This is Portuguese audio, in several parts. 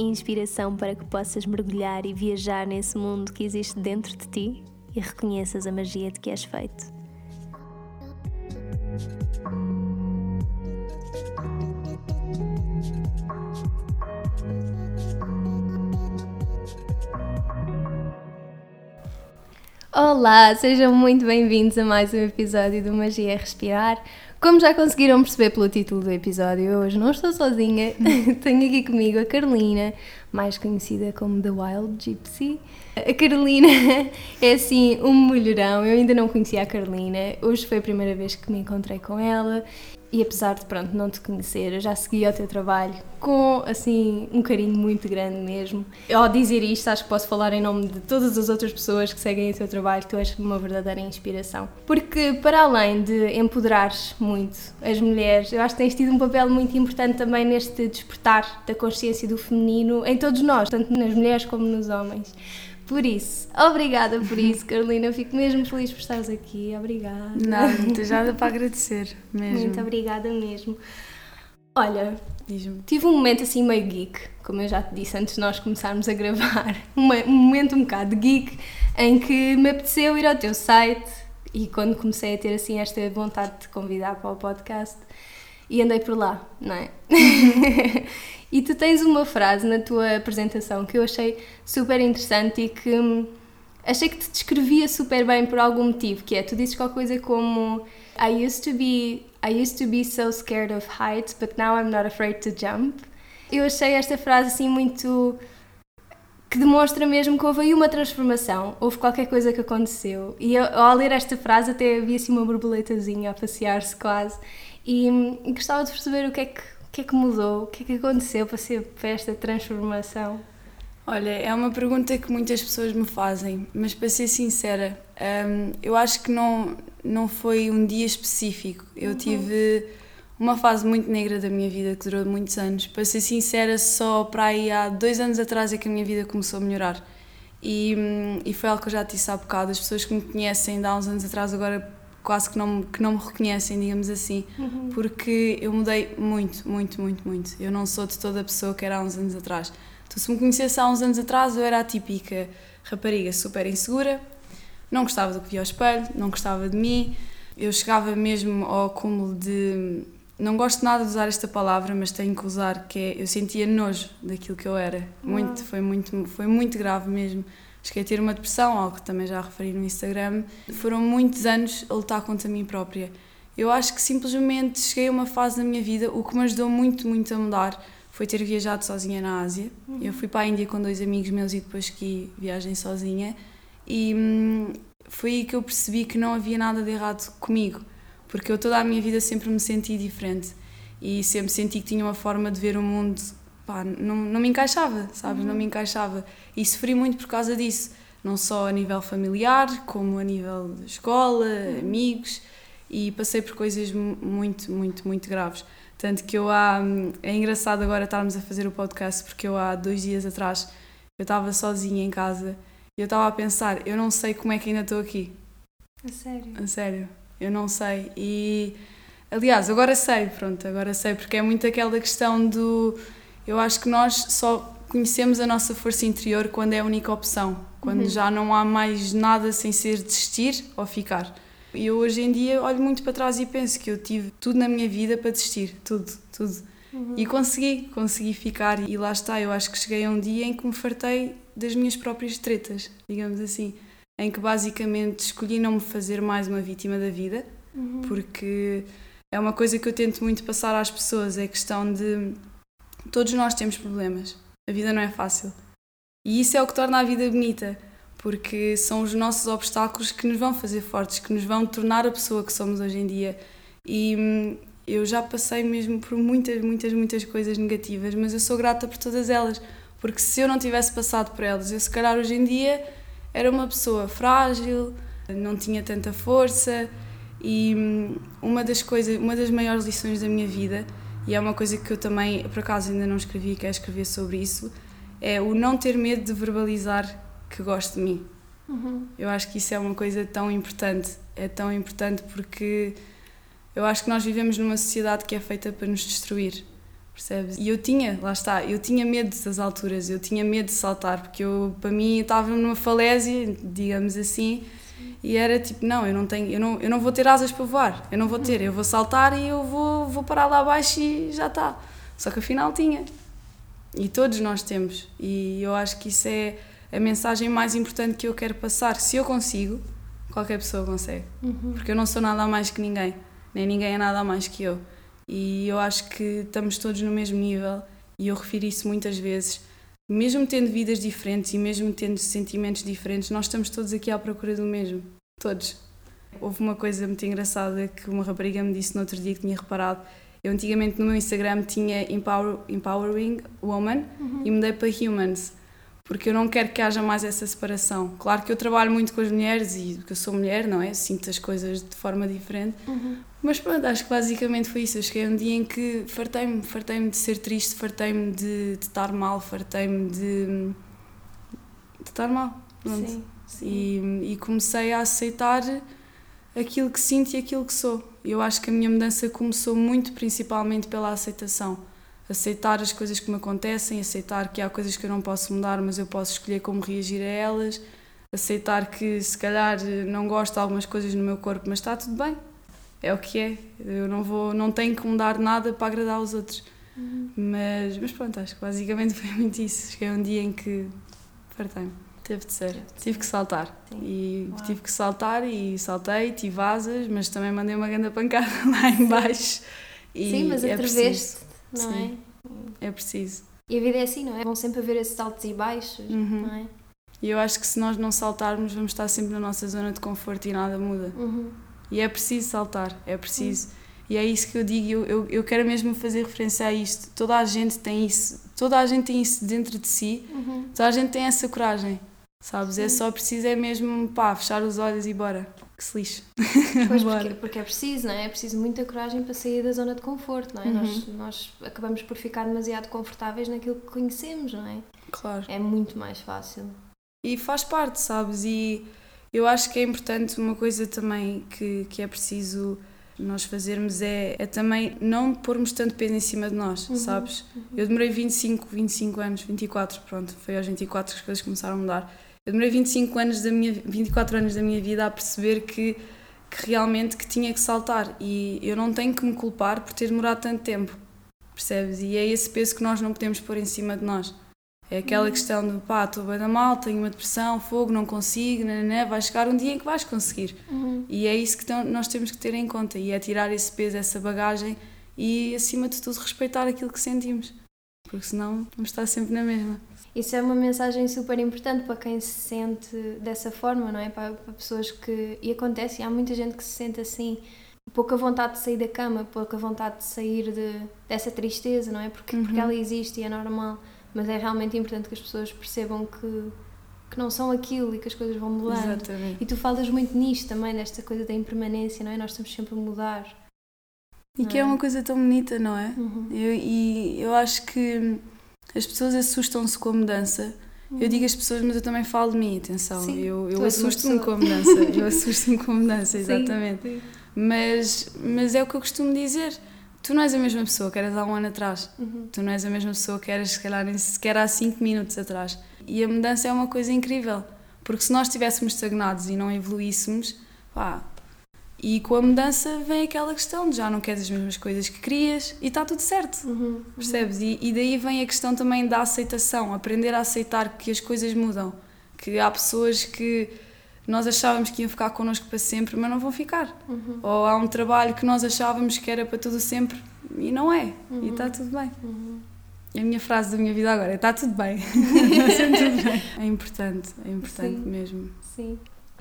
Inspiração para que possas mergulhar e viajar nesse mundo que existe dentro de ti e reconheças a magia de que és feito. Olá, sejam muito bem-vindos a mais um episódio do Magia Respirar. Como já conseguiram perceber pelo título do episódio, hoje não estou sozinha, tenho aqui comigo a Carolina, mais conhecida como The Wild Gypsy. A Carolina é assim um mulherão, eu ainda não conhecia a Carolina, hoje foi a primeira vez que me encontrei com ela e apesar de pronto não te conhecer, eu já segui o teu trabalho com assim um carinho muito grande mesmo. Ao dizer isto, acho que posso falar em nome de todas as outras pessoas que seguem o teu trabalho, tu és uma verdadeira inspiração. Porque para além de empoderares muito as mulheres, eu acho que tens tido um papel muito importante também neste despertar da consciência do feminino em todos nós, tanto nas mulheres como nos homens. Por isso, obrigada por isso, Carolina. Fico mesmo feliz por estares aqui. Obrigada. Nada, não tens nada para agradecer mesmo. Muito obrigada mesmo. Olha, tive um momento assim meio geek, como eu já te disse antes de nós começarmos a gravar. Um momento um bocado geek em que me apeteceu ir ao teu site e quando comecei a ter assim esta vontade de te convidar para o podcast e andei por lá, não é? E tu tens uma frase na tua apresentação que eu achei super interessante e que hum, achei que te descrevia super bem por algum motivo, que é, tu dizes qualquer coisa como I used to be I used to be so scared of heights, but now I'm not afraid to jump. Eu achei esta frase assim muito que demonstra mesmo que houve aí uma transformação, houve qualquer coisa que aconteceu. E eu, ao ler esta frase até havia assim uma borboletazinha a passear-se quase. E, hum, e gostava de perceber o que é que o que é que mudou? O que é que aconteceu para ser para esta transformação? Olha, é uma pergunta que muitas pessoas me fazem, mas para ser sincera, um, eu acho que não, não foi um dia específico. Eu uhum. tive uma fase muito negra da minha vida que durou muitos anos. Para ser sincera, só para aí há dois anos atrás é que a minha vida começou a melhorar. E, hum, e foi algo que eu já disse há bocado. As pessoas que me conhecem de há uns anos atrás agora quase que não, que não me reconhecem, digamos assim, uhum. porque eu mudei muito, muito, muito, muito. Eu não sou de toda a pessoa que era há uns anos atrás. Tu, se me conhecesse há uns anos atrás, eu era a típica rapariga super insegura, não gostava do que via ao espelho, não gostava de mim. Eu chegava mesmo ao cúmulo de. Não gosto nada de usar esta palavra, mas tenho que usar, que é. Eu sentia nojo daquilo que eu era. Muito, foi, muito, foi muito grave mesmo cheguei a ter uma depressão, algo que também já referi no Instagram. Foram muitos anos a lutar contra mim própria. Eu acho que simplesmente cheguei a uma fase na minha vida, o que me ajudou muito, muito a mudar foi ter viajado sozinha na Ásia. Uhum. Eu fui para a Índia com dois amigos meus e depois que viagem sozinha. E hum, foi aí que eu percebi que não havia nada de errado comigo, porque eu toda a minha vida sempre me senti diferente e sempre senti que tinha uma forma de ver o mundo pá, não, não me encaixava, sabes? Uhum. Não me encaixava. E sofri muito por causa disso, não só a nível familiar, como a nível de escola, uhum. amigos, e passei por coisas muito, muito, muito graves. Tanto que eu há. É engraçado agora estarmos a fazer o podcast, porque eu há dois dias atrás eu estava sozinha em casa e eu estava a pensar, eu não sei como é que ainda estou aqui. A sério? A sério, eu não sei. E. Aliás, agora sei, pronto, agora sei, porque é muito aquela questão do eu acho que nós só conhecemos a nossa força interior quando é a única opção, quando uhum. já não há mais nada sem ser desistir ou ficar. E eu hoje em dia olho muito para trás e penso que eu tive tudo na minha vida para desistir, tudo, tudo. Uhum. E consegui, consegui ficar. E lá está, eu acho que cheguei a um dia em que me fartei das minhas próprias tretas, digamos assim, em que basicamente escolhi não me fazer mais uma vítima da vida, uhum. porque é uma coisa que eu tento muito passar às pessoas, é a questão de Todos nós temos problemas. A vida não é fácil. E isso é o que torna a vida bonita, porque são os nossos obstáculos que nos vão fazer fortes, que nos vão tornar a pessoa que somos hoje em dia. E hum, eu já passei mesmo por muitas, muitas, muitas coisas negativas, mas eu sou grata por todas elas, Porque se eu não tivesse passado por elas, eu se calhar hoje em dia era uma pessoa frágil, não tinha tanta força e hum, uma das coisas, uma das maiores lições da minha vida, e é uma coisa que eu também, por acaso ainda não escrevi e quero escrever sobre isso, é o não ter medo de verbalizar que gosto de mim. Uhum. Eu acho que isso é uma coisa tão importante. É tão importante porque eu acho que nós vivemos numa sociedade que é feita para nos destruir, percebes? E eu tinha, lá está, eu tinha medo das alturas, eu tinha medo de saltar, porque eu, para mim, estava numa falésia, digamos assim, e era tipo, não, eu não tenho, eu não, eu não vou ter asas para voar, eu não vou ter, eu vou saltar e eu vou, vou parar lá abaixo e já está. Só que afinal tinha. E todos nós temos. E eu acho que isso é a mensagem mais importante que eu quero passar. Se eu consigo, qualquer pessoa consegue. Uhum. Porque eu não sou nada mais que ninguém, nem ninguém é nada mais que eu. E eu acho que estamos todos no mesmo nível e eu refiro isso muitas vezes. Mesmo tendo vidas diferentes e mesmo tendo sentimentos diferentes, nós estamos todos aqui à procura do mesmo. Todos. Houve uma coisa muito engraçada que uma rapariga me disse no outro dia que tinha reparado. Eu antigamente no meu Instagram tinha Empower, Empowering Woman uhum. e mudei para Humans porque eu não quero que haja mais essa separação. Claro que eu trabalho muito com as mulheres e que eu sou mulher, não é? Sinto as coisas de forma diferente. Uhum. Mas pronto, acho que basicamente foi isso. Eu cheguei a um dia em que fartei-me, fartei-me de ser triste, fartei-me de, de estar mal, fartei-me de, de estar mal. Pronto. Sim, sim. E, e comecei a aceitar aquilo que sinto e aquilo que sou. Eu acho que a minha mudança começou muito principalmente pela aceitação aceitar as coisas que me acontecem, aceitar que há coisas que eu não posso mudar, mas eu posso escolher como reagir a elas, aceitar que se calhar não gosto de algumas coisas no meu corpo, mas está tudo bem. É o que é. Eu não vou, não tenho que mudar nada para agradar aos outros. Uhum. Mas, mas pronto, acho que basicamente foi muito isso. Cheguei a um dia em que fartei-me. Teve de ser. Tive que saltar. Sim. E Uau. tive que saltar e saltei, tive asas, mas também mandei uma grande pancada lá embaixo. Sim, mas é não Sim. é? É preciso. E a vida é assim, não é? Vão sempre haver esses altos e baixos, uhum. não é? E eu acho que se nós não saltarmos, vamos estar sempre na nossa zona de conforto e nada muda. Uhum. E é preciso saltar, é preciso. Uhum. E é isso que eu digo, eu, eu, eu, quero mesmo fazer referência a isto. Toda a gente tem isso, toda a gente tem isso dentro de si, uhum. toda a gente tem essa coragem, sabes? É Sim. É só preciso, é mesmo, pá, fechar os olhos e bora que se lixe. Pois, porque, porque, é preciso, não é? É preciso muita coragem para sair da zona de conforto, não é? Uhum. Nós, nós acabamos por ficar demasiado confortáveis naquilo que conhecemos, não é? Claro. É muito mais fácil. E faz parte, sabes? E eu acho que é importante uma coisa também que, que é preciso nós fazermos é, é também não pormos tanto peso em cima de nós, uhum. sabes? Uhum. Eu demorei 25, 25 anos, 24, pronto, foi aos 24 que as coisas começaram a mudar eu demorei 25 anos da minha 24 anos da minha vida a perceber que que realmente que tinha que saltar e eu não tenho que me culpar por ter demorado tanto tempo percebes e é esse peso que nós não podemos pôr em cima de nós é aquela uhum. questão de pá, estou bem da mal, tenho uma depressão, fogo, não consigo, né, vai chegar um dia em que vais conseguir. Uhum. E é isso que nós temos que ter em conta e é tirar esse peso, essa bagagem e acima de tudo respeitar aquilo que sentimos, porque senão vamos estar sempre na mesma. Isso é uma mensagem super importante para quem se sente dessa forma, não é? Para, para pessoas que. E acontece, há muita gente que se sente assim, pouca vontade de sair da cama, pouca vontade de sair de, dessa tristeza, não é? Porque, uhum. porque ela existe e é normal, mas é realmente importante que as pessoas percebam que, que não são aquilo e que as coisas vão mudar. Exatamente. E tu falas muito nisto também, desta coisa da impermanência, não é? Nós estamos sempre a mudar. E que é? é uma coisa tão bonita, não é? Uhum. Eu, e eu acho que as pessoas assustam-se com a mudança. Eu digo as pessoas, mas eu também falo de mim, atenção. Sim, eu eu assusto-me com a mudança. Eu assusto-me com a mudança, exatamente. Sim, sim. Mas, mas é o que eu costumo dizer. Tu não és a mesma pessoa que eras há um ano atrás. Uhum. Tu não és a mesma pessoa que eras, se calhar, nem sequer há cinco minutos atrás. E a mudança é uma coisa incrível. Porque se nós estivéssemos estagnados e não evoluíssemos, pá, e com a mudança vem aquela questão de já não queres as mesmas coisas que querias e está tudo certo, uhum, uhum. percebes? E, e, daí vem a questão também da aceitação, aprender a aceitar que as coisas mudam, que há pessoas que nós achávamos que iam ficar connosco para sempre, mas não vão ficar. Uhum. Ou há um trabalho que nós achávamos que era para tudo sempre e não é, e está uhum. tudo bem. Uhum. E a minha frase da minha vida agora é: está tudo bem. está tudo bem. É importante, é importante Sim. mesmo. Sim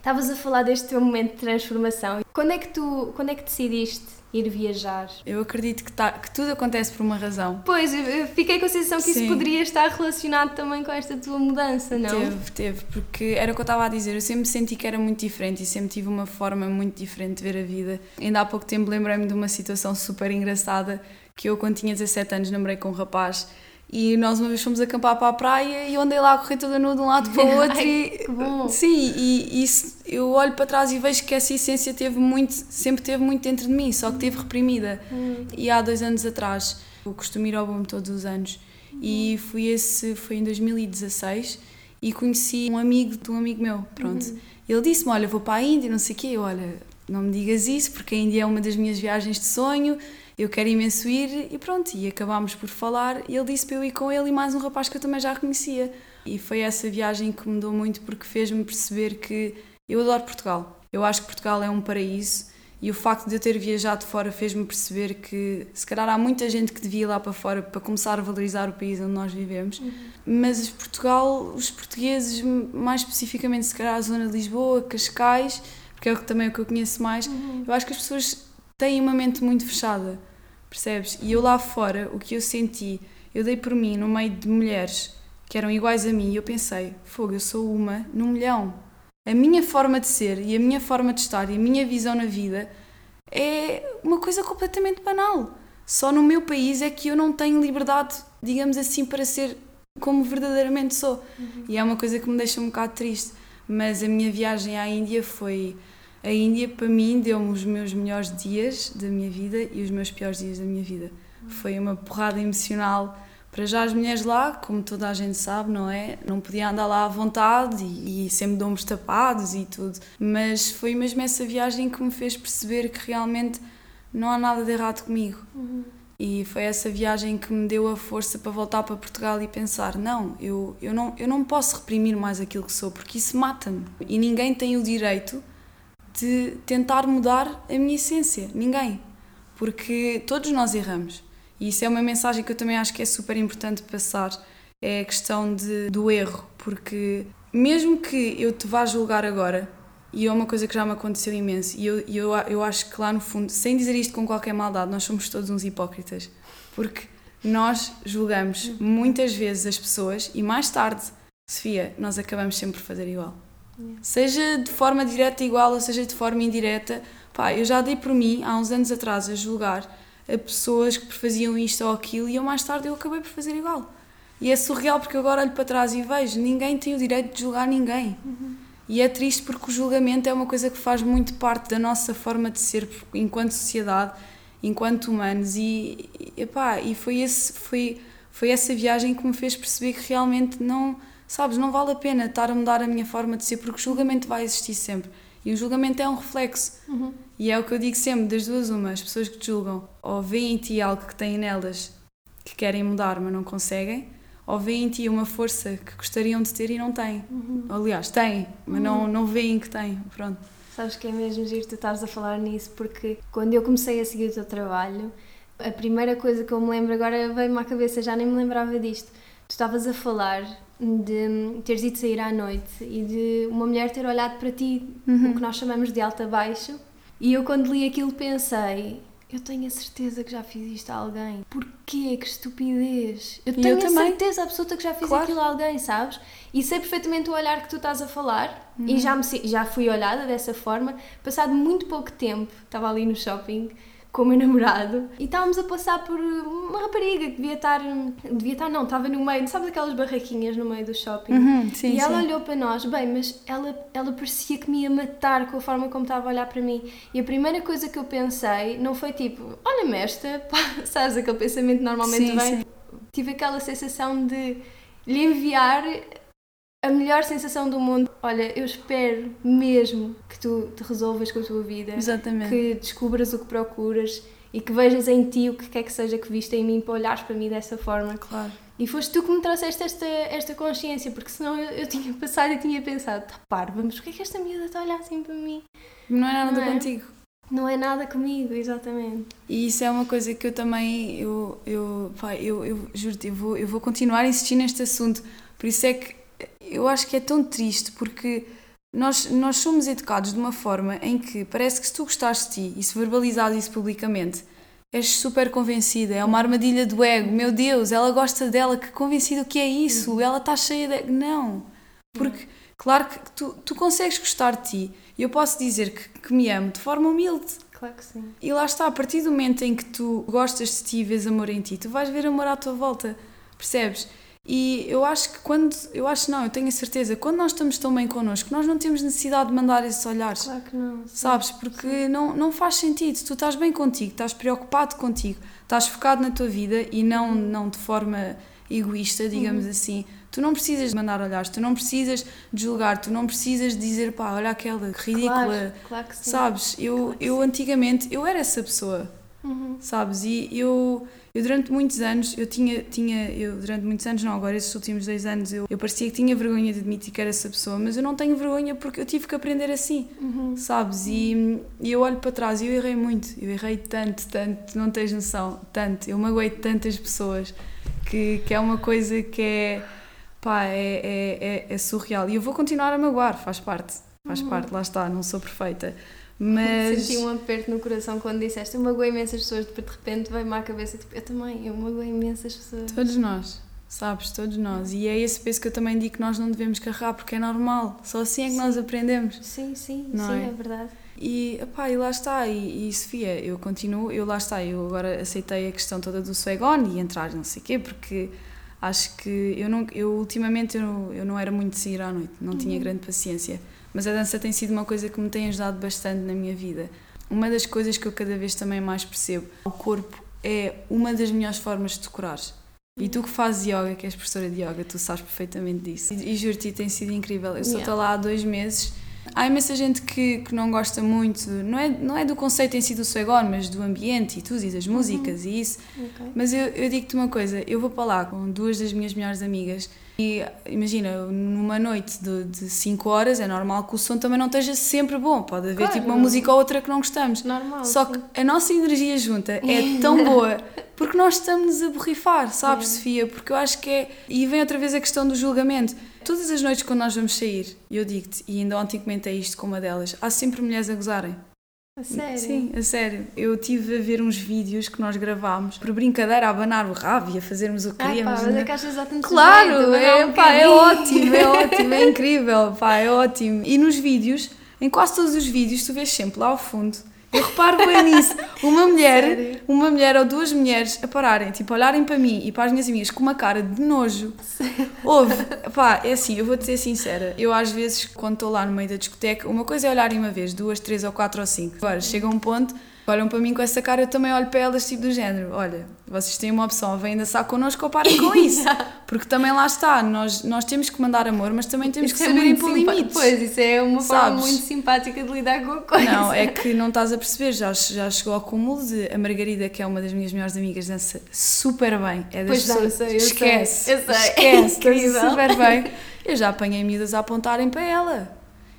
Estavas a falar deste teu momento de transformação. Quando é que tu, quando é que decidiste ir viajar? Eu acredito que, tá, que tudo acontece por uma razão. Pois, eu fiquei com a sensação que Sim. isso poderia estar relacionado também com esta tua mudança, não? Teve, teve, porque era o que eu estava a dizer, eu sempre senti que era muito diferente e sempre tive uma forma muito diferente de ver a vida. Ainda há pouco tempo lembrei-me de uma situação super engraçada que eu, quando tinha 17 anos, namorei com um rapaz e nós uma vez fomos acampar para a praia e eu andei lá a correr toda nua de um lado para o outro Ai, e que bom. sim, e isso eu olho para trás e vejo que essa essência teve muito, sempre teve muito dentro de mim, só que teve reprimida. Hum. E há dois anos atrás, eu costumo ir ao BUM todos os anos e fui esse, foi em 2016 e conheci um amigo de um amigo meu, pronto. Ele disse-me, olha, vou para a Índia, não sei o quê, eu, olha, não me digas isso porque a Índia é uma das minhas viagens de sonho, eu quero imenso ir e pronto, e acabámos por falar e ele disse para eu ir com ele e mais um rapaz que eu também já conhecia. E foi essa viagem que mudou muito porque fez-me perceber que eu adoro Portugal. Eu acho que Portugal é um paraíso e o facto de eu ter viajado fora fez-me perceber que se calhar há muita gente que devia ir lá para fora para começar a valorizar o país onde nós vivemos, mas Portugal, os portugueses, mais especificamente se calhar a zona de Lisboa, Cascais, porque é também é o que eu conheço mais, eu acho que as pessoas têm uma mente muito fechada, percebes? E eu lá fora, o que eu senti, eu dei por mim no meio de mulheres que eram iguais a mim e eu pensei, fogo, eu sou uma num milhão. A minha forma de ser e a minha forma de estar e a minha visão na vida é uma coisa completamente banal. Só no meu país é que eu não tenho liberdade, digamos assim, para ser como verdadeiramente sou. E é uma coisa que me deixa um bocado triste. Mas a minha viagem à Índia foi. A Índia, para mim, deu-me os meus melhores dias da minha vida e os meus piores dias da minha vida. Foi uma porrada emocional. Para já, as mulheres lá, como toda a gente sabe, não é? Não podia andar lá à vontade e, e sempre de ombros tapados e tudo. Mas foi mesmo essa viagem que me fez perceber que realmente não há nada de errado comigo. E foi essa viagem que me deu a força para voltar para Portugal e pensar: não, eu, eu, não, eu não posso reprimir mais aquilo que sou, porque isso mata-me. E ninguém tem o direito de tentar mudar a minha essência. Ninguém. Porque todos nós erramos. E isso é uma mensagem que eu também acho que é super importante passar. É a questão de, do erro. Porque mesmo que eu te vá julgar agora, e é uma coisa que já me aconteceu imenso, e eu, eu, eu acho que lá no fundo, sem dizer isto com qualquer maldade, nós somos todos uns hipócritas. Porque nós julgamos muitas vezes as pessoas e mais tarde, Sofia, nós acabamos sempre por fazer igual. Seja de forma direta igual ou seja de forma indireta, pá, eu já dei por mim há uns anos atrás a julgar a pessoas que faziam isto ou aquilo e eu mais tarde eu acabei por fazer igual. E é surreal porque eu agora olho para trás e vejo, ninguém tem o direito de julgar ninguém. E é triste porque o julgamento é uma coisa que faz muito parte da nossa forma de ser enquanto sociedade, enquanto humanos e, e, epá, e foi, esse, foi, foi essa viagem que me fez perceber que realmente não, sabes, não vale a pena estar a mudar a minha forma de ser porque o julgamento vai existir sempre. E o julgamento é um reflexo. E é o que eu digo sempre, das duas uma, as pessoas que te julgam ou veem em ti algo que têm nelas que querem mudar mas não conseguem, ou veem em ti uma força que gostariam de ter e não têm. Aliás, têm, mas não, não veem que têm. Pronto. Sabes que é mesmo giro tu estás a falar nisso, porque quando eu comecei a seguir o teu trabalho, a primeira coisa que eu me lembro agora veio-me à cabeça, já nem me lembrava disto. Tu estavas a falar de teres ido sair à noite e de uma mulher ter olhado para ti, o que nós chamamos de alta baixo, e eu quando li aquilo pensei, eu tenho a certeza que já fiz isto a alguém. Porquê? Que estupidez! Eu E tenho eu a também. certeza absoluta que já fiz Claro. aquilo a alguém, sabes? E sei perfeitamente o olhar que tu estás a falar e já, me, já fui olhada dessa forma. Passado muito pouco tempo, estava ali no shopping com o meu namorado e estávamos a passar por uma rapariga que devia estar, devia estar não, estava no meio, sabes aquelas barraquinhas no meio do shopping? Uhum, sim, e ela sim. olhou para nós, bem, mas ela, ela parecia que me ia matar com a forma como estava a olhar para mim. E a primeira coisa que eu pensei não foi tipo, olha-me esta, pá, sabes aquele pensamento normalmente Sim, vem? sim. Tive aquela sensação de lhe enviar a melhor sensação do mundo. Olha, eu espero mesmo que tu te resolvas com a tua vida, Exatamente. que descubras o que procuras e que vejas em ti o que quer que seja que viste em mim para olhares para mim dessa forma. Claro. E foste tu que me trouxeste esta, esta consciência, porque senão eu, eu tinha passado e tinha pensado, tá parva, mas porquê é que esta miúda está a olhar assim para mim? Não é nada Não é? contigo. Não é nada comigo, exatamente. E isso é uma coisa que eu também, eu, eu, pá, eu, eu juro-te, eu vou, eu vou continuar a insistir neste assunto. Por isso é que eu acho que é tão triste, porque nós, nós somos educados de uma forma em que parece que se tu gostares de ti e se verbalizas isso publicamente, és super convencida, é uma armadilha do ego, meu Deus, ela gosta dela, que convencido que é isso, uhum. ela está cheia de. Não! Porque, claro que tu, tu consegues gostar de ti e eu posso dizer que, que me amo de forma humilde. Claro que sim. E lá está, a partir do momento em que tu gostas de ti e vês amor em ti, tu vais ver amor à tua volta, percebes? E eu acho que quando, eu acho não, eu tenho a certeza, quando nós estamos tão bem connosco, nós não temos necessidade de mandar esses olhares. Claro que não. Sim. Sabes? Porque não, não faz sentido. Tu estás bem contigo, estás preocupado contigo, estás focado na tua vida e não, não de forma egoísta, digamos uhum. assim. Tu não precisas de mandar olhares, tu não precisas de julgar, tu não precisas de dizer pá, olha aquela ridícula. Claro, claro que sim. Sabes? Eu, claro eu antigamente, eu era essa pessoa. Uhum. Sabes? E eu eu durante muitos anos, eu tinha, tinha eu durante muitos anos, não, agora esses últimos dois anos, eu, eu parecia que tinha vergonha de admitir que era essa pessoa, mas eu não tenho vergonha porque eu tive que aprender assim, uhum. sabes? E, e eu olho para trás e eu errei muito, eu errei tanto, tanto, não tens noção, tanto, eu magoei tantas pessoas que, que é uma coisa que é, pá, é, é, é, é surreal. E eu vou continuar a magoar, faz parte, faz uhum. parte, lá está, não sou perfeita. Mas... Senti um aperto no coração quando disseste eu magoei imensas pessoas, de repente veio-me à cabeça, tipo, eu também, eu magoei imensas pessoas. Todos nós, sabes, todos nós. E é esse peso que eu também digo que nós não devemos carregar, porque é normal, só assim é que sim. nós aprendemos. Sim, sim, não sim, é? é verdade. E, epá, e lá está, e, e Sofia, eu continuo, eu lá está, eu agora aceitei a questão toda do Saigon e entrar não sei o quê, porque acho que eu, não, eu ultimamente eu, eu não era muito de sair à noite, não uhum. tinha grande paciência mas a dança tem sido uma coisa que me tem ajudado bastante na minha vida. Uma das coisas que eu cada vez também mais percebo, o corpo é uma das melhores formas de decorar. E tu que fazes yoga, que és professora de yoga, tu sabes perfeitamente disso. E, e juro-te, tem sido incrível. Eu só estou yeah. lá há dois meses. Há imensa gente que, que não gosta muito, não é, não é do conceito em si do Saigon, mas do ambiente e tudo, e das uhum. músicas uhum. e isso. Okay. Mas eu, eu digo-te uma coisa: eu vou para lá com duas das minhas melhores amigas e imagina, numa noite de 5 horas é normal que o som também não esteja sempre bom. Pode haver claro. tipo uma música ou outra que não gostamos. Normal. Só sim. que a nossa energia junta é tão boa porque nós estamos a borrifar, sabes, é. Sofia? Porque eu acho que é. E vem outra vez a questão do julgamento. Todas as noites quando nós vamos sair, eu digo-te, e ainda ontem comentei isto com uma delas, há sempre mulheres a gozarem. A sério? Sim, a sério. Eu tive a ver uns vídeos que nós gravámos por brincadeira a abanar o rabo e a fazermos o que queríamos. Ah, pá, mas é que achas exatamente Claro, é, um pá, é ótimo, é ótimo, é incrível, pá, é ótimo. E nos vídeos, em quase todos os vídeos, tu vês sempre lá ao fundo eu reparo bem nisso. Uma mulher, Sério? uma mulher ou duas mulheres a pararem, tipo, olharem para mim e para as minhas amigas com uma cara de nojo. Houve, pá, é assim, eu vou-te ser sincera. Eu às vezes, quando estou lá no meio da discoteca, uma coisa é olharem uma vez, duas, três ou quatro ou cinco. Agora, chega um ponto olham para mim com essa cara, eu também olho para elas, tipo do género: olha, vocês têm uma opção, vêm dançar connosco ou parem com isso. Porque também lá está, nós, nós temos que mandar amor, mas também temos isso que é saber impor limites. Pois, isso é uma Sabes? forma muito simpática de lidar com a coisa. Não, é que não estás a perceber, já, já chegou ao cúmulo de a Margarida, que é uma das minhas melhores amigas, dança super bem. É das pois pessoas, dança, eu esquece, sei, eu sei. esquece, dança super bem. Eu já apanhei miúdas a apontarem para ela.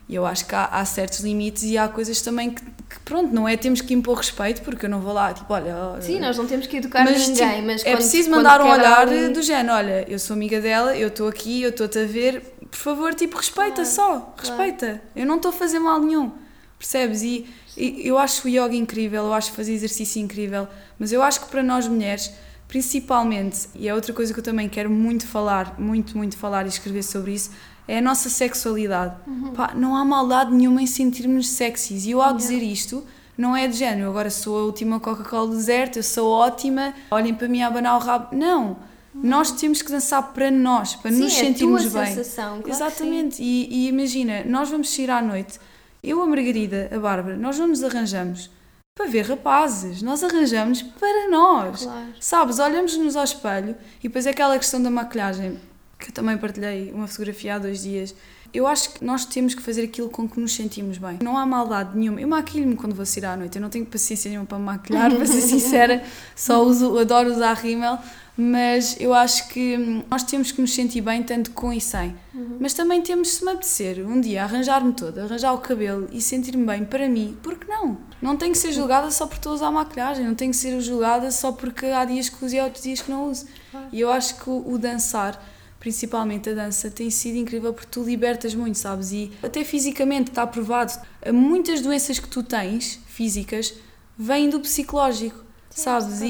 E eu acho que há, há, certos limites e há coisas também que, que, pronto, não é temos que impor respeito, porque eu não vou lá, tipo, olha. Sim, nós não temos que educar mas, ninguém, tipo, mas. É preciso mandar um olhar alguém... do género: olha, eu sou amiga dela, eu estou aqui, eu estou-te a ver, por favor, tipo, respeita só, claro. respeita. Eu não estou a fazer mal nenhum, percebes? E, e eu acho o yoga incrível, eu acho fazer exercício incrível, mas eu acho que para nós mulheres principalmente, e é outra coisa que eu também quero muito falar, muito, muito falar e escrever sobre isso, é a nossa sexualidade. Uhum. Pá, não há maldade nenhuma em sentirmos sexys. E eu, ao dizer isto, não é de género, agora sou a última Coca-Cola do deserto, eu sou ótima, olhem para mim a abanar o rabo. Não! Uhum. Nós temos que dançar para nós, para sim, nos é sentirmos bem. Sensação, claro Exatamente. E, e, imagina, nós vamos sair à noite, eu, a Margarida, a Bárbara, nós não nos arranjamos para ver rapazes, nós arranjamos para nós. Claro. Sabes, olhamos-nos ao espelho e depois é aquela questão da maquilhagem que eu também partilhei uma fotografia há dois dias. Eu acho que nós temos que fazer aquilo com que nos sentimos bem. Não há maldade nenhuma. Eu maquilho-me quando vou sair à noite. Eu não tenho paciência nenhuma para maquilhar, para ser sincera. Só uso, adoro usar rímel. Mas eu acho que nós temos que nos sentir bem tanto com e sem. Uhum. Mas também temos, se me apetecer, um dia arranjar-me toda, arranjar o cabelo e sentir-me bem para mim, porque não? Não tenho que ser julgada só por estou a usar maquilhagem, não tenho que ser julgada só porque há dias que uso e há outros dias que não uso. E eu acho que o, o dançar principalmente a dança, tem sido incrível porque tu libertas muito, sabes? E até fisicamente está provado. Muitas doenças que tu tens, físicas, vêm do psicológico, Sim, sabes? E,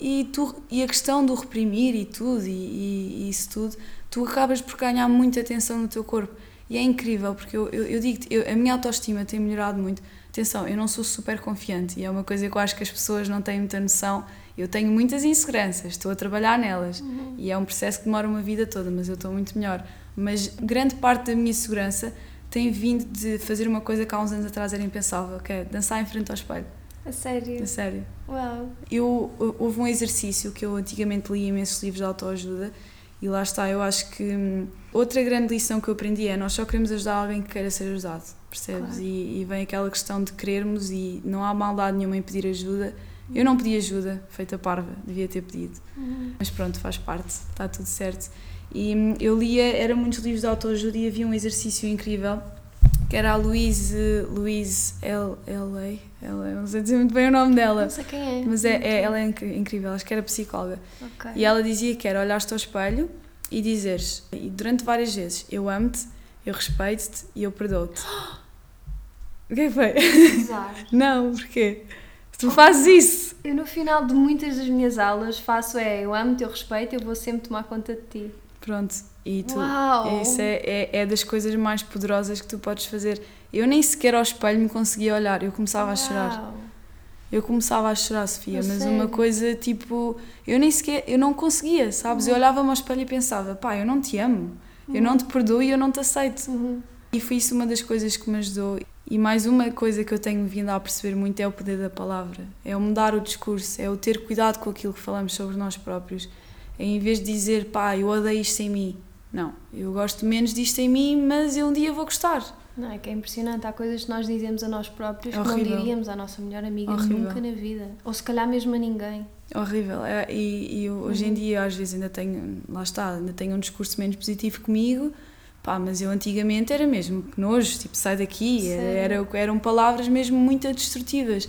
e, e, tu, e a questão do reprimir e tudo, e, e, isso tudo, tu acabas por ganhar muita atenção no teu corpo. E é incrível, porque eu, eu, eu digo a minha autoestima tem melhorado muito. Atenção, eu não sou super confiante e é uma coisa que eu acho que as pessoas não têm muita noção eu tenho muitas inseguranças, estou a trabalhar nelas uhum. e é um processo que demora uma vida toda, mas eu estou muito melhor. Mas grande parte da minha segurança tem vindo de fazer uma coisa que há uns anos atrás era impensável, que é dançar em frente ao espelho. A sério? A sério. Uau! Eu, houve um exercício que eu antigamente li imensos livros de autoajuda e lá está, eu acho que hum, outra grande lição que eu aprendi é nós só queremos ajudar alguém que queira ser ajudado, percebes? Claro. E, e vem aquela questão de querermos e não há maldade nenhuma em pedir ajuda, eu não pedi ajuda, feita parva, devia ter pedido. Uhum. Mas pronto, faz parte, está tudo certo. E hum, eu lia, eram muitos livros de autoajuda e havia um exercício incrível que era a Louise, Louise L, L, A, L, não sei dizer muito bem o nome dela. Não sei quem é. Mas é, é ela é incrível, acho que era psicóloga. Okay. E ela dizia que era olhar-te ao espelho e dizeres, e durante várias vezes, eu amo-te, eu respeito-te e eu perdoo-te. o que é que foi? não, porquê? Tu fazes isso. Eu, no final de muitas das minhas aulas, faço é: eu amo o teu respeito, eu vou sempre tomar conta de ti. Pronto, e tu. Uau. Isso é, é, é das coisas mais poderosas que tu podes fazer. Eu nem sequer ao espelho me conseguia olhar, eu começava Uau. a chorar. Eu começava a chorar, Sofia, mas sério? uma coisa tipo. Eu nem sequer. Eu não conseguia, sabes? Uhum. Eu olhava-me ao espelho e pensava: pá, eu não te amo, uhum. eu não te perdoo e eu não te aceito. Uhum. E foi isso uma das coisas que me ajudou. E mais uma coisa que eu tenho vindo a perceber muito é o poder da palavra. É o mudar o discurso, é o ter cuidado com aquilo que falamos sobre nós próprios. É em vez de dizer, pá, eu odeio isto em mim. Não, eu gosto menos disto em mim, mas eu um dia vou gostar. Não, é que é impressionante. Há coisas que nós dizemos a nós próprios que não diríamos à nossa melhor amiga Horrível. nunca na vida. Ou se calhar mesmo a ninguém. Horrível. É, e, e hoje uhum. em dia, às vezes, ainda tenho, lá está, ainda tenho um discurso menos positivo comigo Pá, mas eu antigamente era mesmo que nojo, tipo, sai daqui, era, eram palavras mesmo muito destrutivas.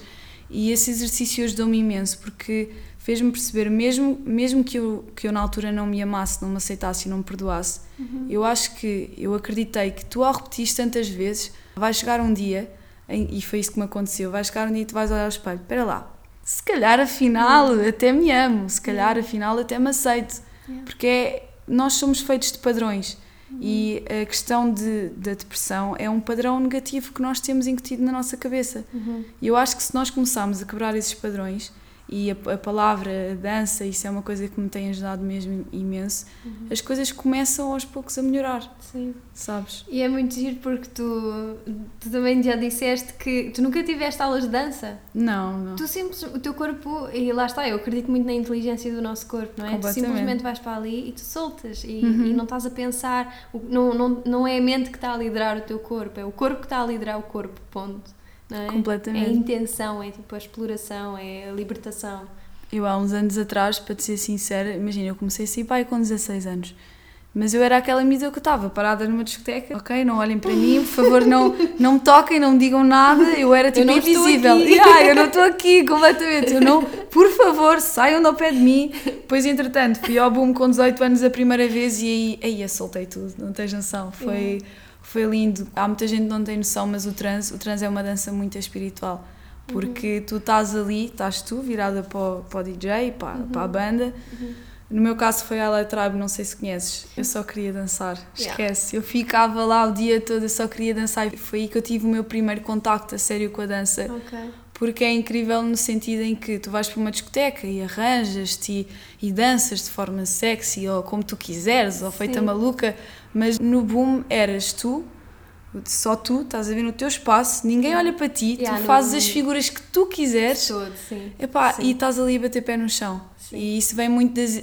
E esse exercício ajudou-me imenso, porque fez-me perceber, mesmo, mesmo que, eu, que eu na altura não me amasse, não me aceitasse e não me perdoasse, uhum. eu acho que, eu acreditei que tu ao repetir tantas vezes, vai chegar um dia, e foi isso que me aconteceu, vai chegar um dia e tu vais olhar ao espelho, espera lá, se calhar afinal uhum. até me amo, se calhar afinal até me aceito, porque é, nós somos feitos de padrões, e a questão de, da depressão é um padrão negativo que nós temos incutido na nossa cabeça. Uhum. E eu acho que se nós começarmos a quebrar esses padrões, e a, a, palavra a dança, isso é uma coisa que me tem ajudado mesmo imenso. Uhum. As coisas começam aos poucos a melhorar. Sim. Sabes? E é muito giro porque tu, tu também já disseste que tu nunca tiveste aulas de dança. Não, não. Tu simples, o teu corpo, e lá está, eu acredito muito na inteligência do nosso corpo, não é? Tu simplesmente vais para ali e tu soltas e, uhum. e não estás a pensar, não, não, não é a mente que está a liderar o teu corpo, é o corpo que está a liderar o corpo, ponto. É? Completamente. É a intenção, é tipo a exploração, é a libertação. Eu há uns anos atrás, para te ser sincera, imagina, eu comecei a sair pai com 16 anos. Mas eu era aquela mídia que estava parada numa discoteca, ok? Não olhem para mim, por favor, não, não me toquem, não me digam nada. Eu era tipo eu invisível. Yeah, eu não estou aqui completamente. Eu não, por favor, saiam do pé de mim. Depois, entretanto, fui ao boom com 18 anos a primeira vez e aí, aí soltei tudo, não tens noção. Foi. Yeah foi lindo. Há muita gente que não tem noção, mas o trans, o trans é uma dança muito espiritual. Porque uhum. tu estás ali, estás tu virada para o, para o DJ, para, uhum. para a banda. Uhum. No meu caso foi a Tribe, não sei se conheces. Eu só queria dançar, esquece. Yeah. Eu ficava lá o dia todo, eu só queria dançar. Foi aí que eu tive o meu primeiro contacto a sério com a dança. Okay. Porque é incrível no sentido em que tu vais para uma discoteca e arranjas-te e, e danças de forma sexy ou como tu quiseres, ou feita Sim. maluca mas no boom eras tu, só tu, estás a ver no teu espaço, ninguém olha para ti, yeah, tu fazes as figuras que tu quiseres Todo, sim. Epá, sim. e estás ali a bater pé no chão. Sim. E isso vem muito das,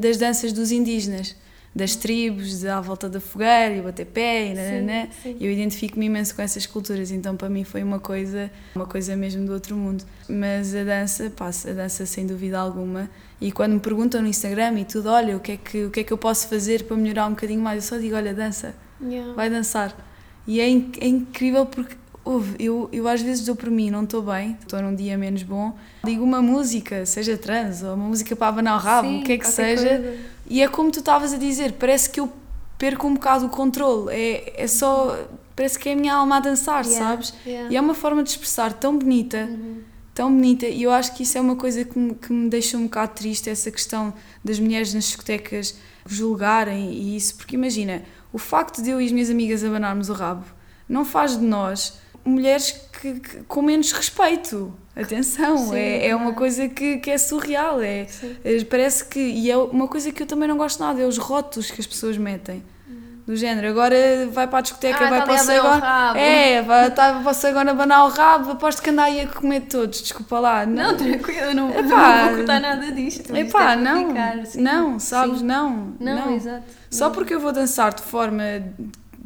das danças dos indígenas, das tribos, à volta da fogueira e bater pé, e né, né, né. eu identifico-me imenso com essas culturas, então para mim foi uma coisa, uma coisa mesmo do outro mundo. Mas a dança, pá, a dança sem dúvida alguma e quando me perguntam no Instagram e tudo, olha, o que é que, o que, é que eu posso fazer para melhorar um bocadinho mais? Eu só digo, olha, dança, yeah. vai dançar. E é, é incrível porque Ouve, eu, eu às vezes dou por mim, não estou bem, estou num dia menos bom, digo uma música, seja trans ou uma música para abanar o rabo, Sim, o que é que seja, coisa. e é como tu estavas a dizer, parece que eu perco um bocado o controle, é, é só, parece que é a minha alma a dançar, Yeah, sabes? yeah. E é uma forma de expressar tão bonita, tão bonita, e eu acho que isso é uma coisa que me, que me deixa um bocado triste, essa questão das mulheres nas discotecas julgarem e isso, porque imagina, o facto de eu e as minhas amigas abanarmos o rabo não faz de nós mulheres que, que- com menos respeito. Atenção, Sim, é, é uma claro. coisa que, que é surreal. É, Sim. é, parece que. E é uma coisa que eu também não gosto nada, é os rótulos que as pessoas metem. Do género, agora vai para a discoteca, Ah, vai tá para o agora. É, vai, tá, posso agora abanar o rabo, aposto que anda aí a comer todos, desculpa lá. Não, tranquilo, eu não, Epá, não vou cortar nada disto. isto Epá, é não, ficar, sim. não, sabes, Sim. não, Não, exato. Só Não. porque eu vou dançar de forma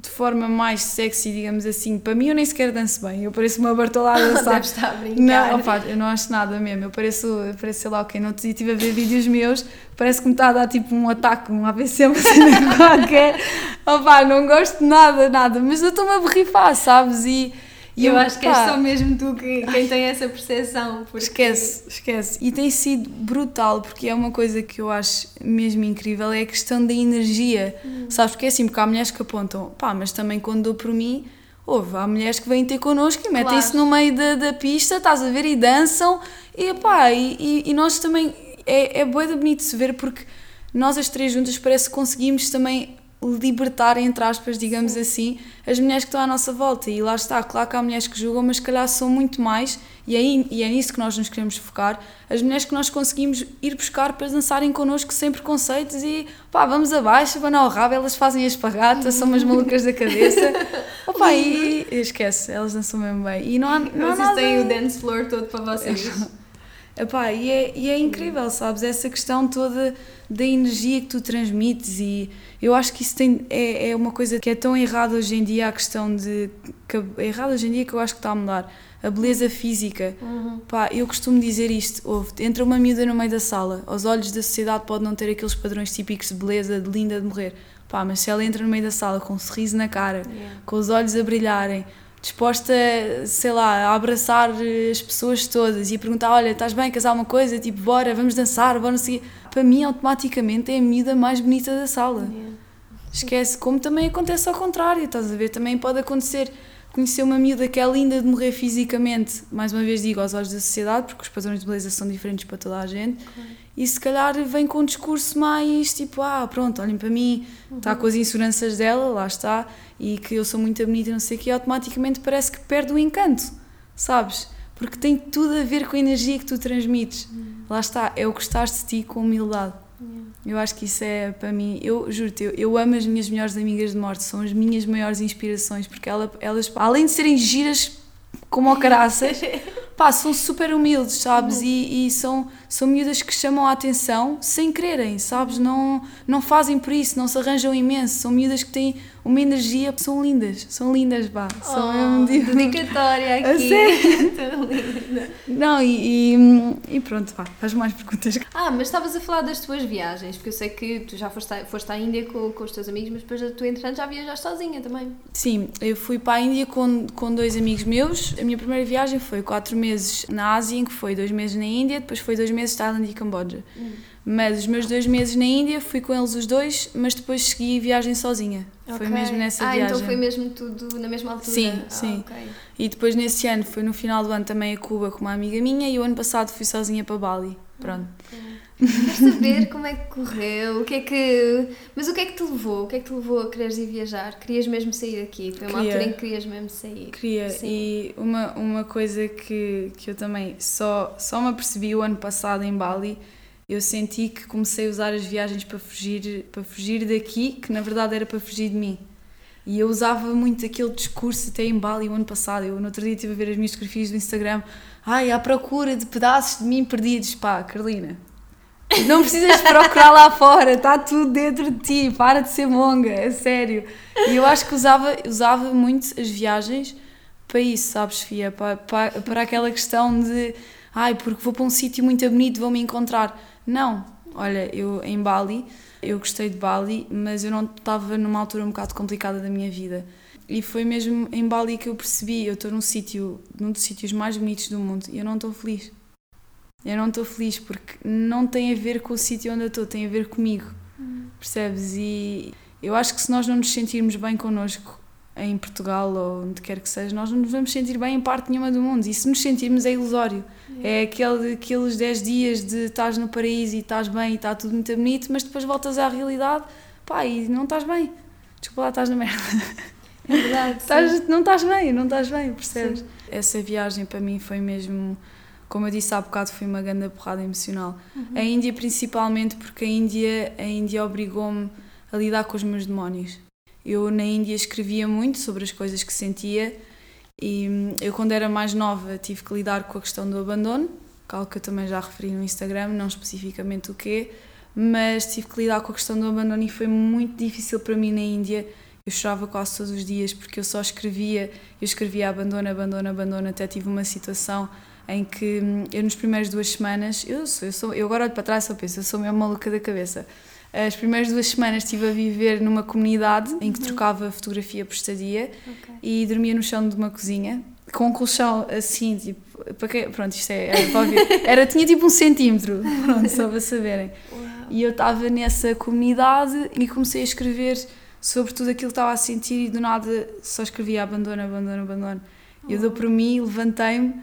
de forma mais sexy, digamos assim, para mim eu nem sequer danço bem, eu pareço uma bartolada. Deve estar a brincar. Não, opa, eu não acho nada mesmo, eu pareço, eu pareço sei lá o quê, não estive a ver vídeos meus, parece que me está a dar tipo um ataque, um AVC, uma cena qualquer. Opa, não gosto de nada, nada, mas eu estou-me a borrifar, sabes? E, e eu acho que és pá, só mesmo tu que, quem tem essa percepção. Porque... Esquece, esquece. E tem sido brutal, porque é uma coisa que eu acho mesmo incrível, é a questão da energia. Sabes, porque é assim, porque há mulheres que apontam, pá, mas também quando dou por mim, houve, há mulheres que vêm ter connosco e metem-se no meio da, da pista, estás a ver, e dançam, e pá, e, e, e nós também, é, é bué bonito se ver, porque nós as três juntas parece que conseguimos também libertar, entre aspas, digamos assim, as mulheres que estão à nossa volta. E lá está, claro que há mulheres que julgam, mas se calhar são muito mais, e é, e é nisso que nós nos queremos focar, as mulheres que nós conseguimos ir buscar para dançarem connosco sem preconceitos e pá, vamos abaixo, vão ao rabo, elas fazem a esparrata, são umas malucas da cabeça. Opa, e esquece, elas dançam mesmo bem. E não há, não há nada... têm o dance floor todo para vocês. Epá, e, é, e é incrível, sabes? Essa questão toda da energia que tu transmites e eu acho que isso tem, é, é uma coisa que é tão errada hoje em dia, a questão de... Que é errada hoje em dia que eu acho que está a mudar. A beleza física. Pá, eu costumo dizer isto, ouve, entra uma miúda no meio da sala, aos olhos da sociedade pode não ter aqueles padrões típicos de beleza, de linda, de morrer. Pá, mas se ela entra no meio da sala com um sorriso na cara, Yeah. com os olhos a brilharem, disposta, sei lá, a abraçar eh, as pessoas todas e a perguntar: Olha, estás bem? Queres alguma coisa? Tipo, bora, vamos dançar, bora seguir. Para mim, automaticamente, é a miúda mais bonita da sala. Yeah. Esquece, como também acontece ao contrário, estás a ver? Também pode acontecer conhecer uma miúda que é linda de morrer fisicamente, mais uma vez digo, aos olhos da sociedade, porque os padrões de beleza são diferentes para toda a gente, e se calhar vem com um discurso mais tipo, ah, pronto, olhem para mim, está com as inseguranças dela, lá está, e que eu sou muito bonita, não sei o quê, automaticamente parece que perde o encanto, sabes? Porque tem tudo a ver com a energia que tu transmites. Lá está, é o gostar de ti com humildade. Eu acho que isso é para mim, eu juro-te, eu, eu amo as minhas melhores amigas de morte, são as minhas maiores inspirações, porque ela, elas, além de serem giras como ao caraças, pá, são super humildes, sabes? E, e são, são miúdas que chamam a atenção sem quererem, sabes? Não, não fazem por isso, não se arranjam imenso, são miúdas que têm uma energia, são lindas, são lindas, pá. São Oh, mesmo tipo- dedicatória aqui. Tão linda. Não, e, e, e pronto, pá, faz mais perguntas. Ah, mas estavas a falar das tuas viagens, porque eu sei que tu já foste, à- foste à Índia com, com os teus amigos, mas depois tu, entretanto, já viajaste sozinha também. Sim, eu fui para a Índia com, com dois amigos meus. A minha primeira viagem foi quatro meses na Ásia, em que foi dois meses na Índia, depois foi dois meses Tailândia e Camboja. Mas os meus dois meses na Índia fui com eles os dois, mas depois segui a viagem sozinha. Foi Ok. mesmo nessa ah, viagem. então foi mesmo tudo na mesma altura? Sim, Ah, sim. ok. E depois nesse ano, foi no final do ano também a Cuba com uma amiga minha e o ano passado fui sozinha para Bali. Pronto. Quero saber como é que correu, o que é que... Mas o que é que te levou? O que é que te levou a quereres ir viajar? Querias mesmo sair daqui? Foi uma Queria. altura em que querias mesmo sair? Queria, Sim. e uma, uma coisa que, que eu também só, só me apercebi o ano passado em Bali, eu senti que comecei a usar as viagens para fugir, para fugir daqui, que na verdade era para fugir de mim. E eu usava muito aquele discurso até em Bali o ano passado. Eu no outro dia estive a ver as minhas fotografias do Instagram. Ai, à procura de pedaços de mim perdidos. Pá, Carolina, não precisas procurar lá fora, está tudo dentro de ti, para de ser monga, é sério. E eu acho que usava, usava muito as viagens para isso, sabes, Sofia? Para, para, para aquela questão de ai, porque vou para um sítio muito bonito, vou me encontrar. Não, olha, eu em Bali, eu gostei de Bali, mas eu não estava numa altura um bocado complicada da minha vida. e foi mesmo em Bali que eu percebi, eu estou num sítio, num dos sítios mais bonitos do mundo e eu não estou feliz. Eu não estou feliz porque não tem a ver com o sítio onde eu estou, tem a ver comigo. Hum. Percebes? E eu acho que se nós não nos sentirmos bem connosco em Portugal ou onde quer que seja, nós não nos vamos sentir bem em parte nenhuma do mundo. E se nos sentirmos é ilusório. É aquele, aqueles 10 dias de estás no paraíso e estás bem e está tudo muito bonito, mas depois voltas à realidade, pá, e não estás bem. Desculpa lá, estás na merda. É verdade. estás, não estás bem, não estás bem, percebes? Sim. Essa viagem para mim foi mesmo, como eu disse há bocado, foi uma grande porrada emocional. Uhum. A Índia principalmente porque a Índia, a Índia obrigou-me a lidar com os meus demónios. Eu na Índia escrevia muito sobre as coisas que sentia e hum, eu quando era mais nova tive que lidar com a questão do abandono, algo que eu também já referi no Instagram, não especificamente o quê, mas tive que lidar com a questão do abandono e foi muito difícil para mim na Índia eu chorava quase todos os dias porque eu só escrevia, eu escrevia abandono, abandono, abandono, até tive uma situação em que hum, eu nas primeiras duas semanas, eu sou, eu, sou, eu agora olho para trás e só penso, eu sou mesmo maluca da cabeça. As primeiras duas semanas estive a viver numa comunidade em que uhum. trocava fotografia por estadia okay. e dormia no chão de uma cozinha com um colchão assim, tipo, para pronto, isto é, era, era, tinha tipo um centímetro, pronto, só para saberem. Uau. E eu estava nessa comunidade e comecei a escrever sobre tudo aquilo que estava a sentir e do nada só escrevia abandono, abandono, abandono. Oh. Eu dou por mim, levantei-me,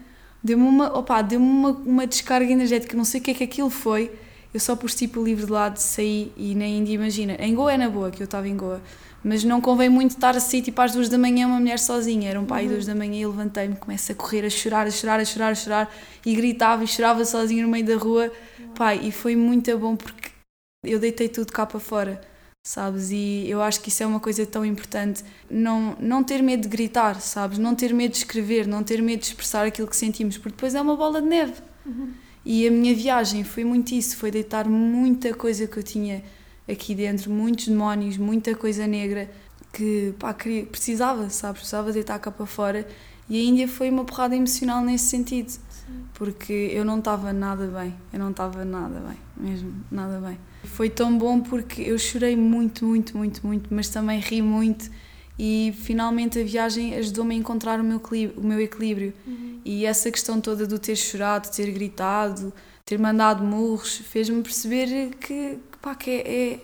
deu-me uma, opa, deu-me uma, uma descarga energética, não sei o que é que aquilo foi. Eu só pus tipo o livro de lado, saí e na Índia, imagina, em Goa é na boa, que eu estava em Goa, mas não convém muito estar assim, tipo às duas da manhã, uma mulher sozinha. Era um pai uhum. duas da manhã e levantei-me, começo a correr, a chorar, a chorar, a chorar, a chorar e gritava e chorava sozinha no meio da rua. Uhum. Pai, e foi muito bom porque eu deitei tudo cá para fora sabes? E eu acho que isso é uma coisa tão importante. Não, não ter medo de gritar, sabes? Não ter medo de escrever, não ter medo de expressar aquilo que sentimos, porque depois é uma bola de neve. Uhum. E a minha viagem foi muito isso, foi deitar muita coisa que eu tinha aqui dentro, muitos demónios, muita coisa negra que pá, queria, precisava, sabes? Precisava deitar cá para fora. E a Índia foi uma porrada emocional nesse sentido, Sim. porque eu não estava nada bem, eu não estava nada bem, mesmo, nada bem. Foi tão bom porque eu chorei muito, muito, muito, muito, mas também ri muito e finalmente a viagem ajudou-me a encontrar o meu equilíbrio. O meu equilíbrio. Uhum. E essa questão toda do ter chorado, ter gritado, ter mandado murros, fez-me perceber que, pá, que é, é,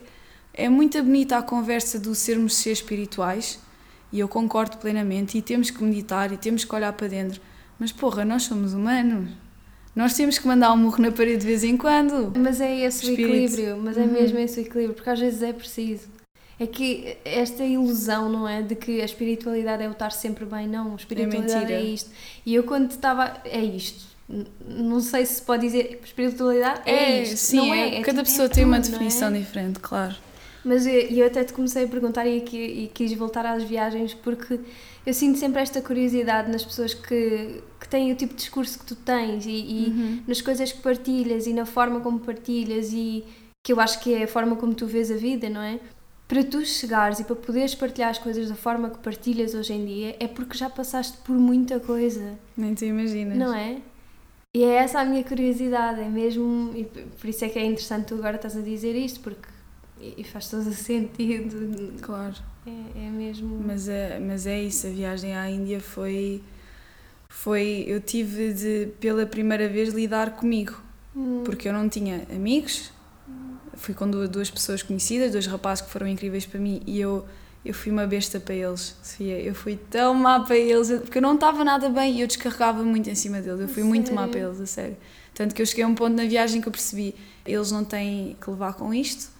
é muito bonita a conversa do sermos seres espirituais e eu concordo plenamente e temos que meditar e temos que olhar para dentro. Mas porra, nós somos humanos. Nós temos que mandar um murro na parede de vez em quando. Mas é esse o equilíbrio, mas é uhum. mesmo esse o equilíbrio, porque às vezes é preciso. É que esta ilusão, não é? De que a espiritualidade é o estar sempre bem, não. A espiritualidade é, é isto. E eu quando estava. É isto. Não sei se pode dizer. Espiritualidade é, é isto. Sim, não é, é, cada tipo, pessoa é tem tudo, uma definição diferente, claro. Mas eu, eu até te comecei a perguntar e, e quis voltar às viagens porque eu sinto sempre esta curiosidade nas pessoas que, que têm o tipo de discurso que tu tens e, e uhum. nas coisas que partilhas e na forma como partilhas e que eu acho que é a forma como tu vês a vida, não é? Para tu chegares e para poderes partilhar as coisas da forma que partilhas hoje em dia é porque já passaste por muita coisa. Nem tu imaginas. Não é? E é essa a minha curiosidade, é mesmo. E por isso é que é interessante tu agora estás a dizer isto, porque e faz todo o sentido. Claro. É, é mesmo. Mas é, mas é isso, a viagem à Índia foi. foi eu tive de, pela primeira vez, lidar comigo. Hum. Porque eu não tinha amigos, fui com duas, duas pessoas conhecidas, dois rapazes que foram incríveis para mim e eu. Eu fui uma besta para eles, Sofia. Eu fui tão má para eles, porque eu não estava nada bem e eu descarregava muito em cima deles. Eu fui muito má para eles, a sério. Tanto que eu cheguei a um ponto na viagem que eu percebi: eles não têm que levar com isto,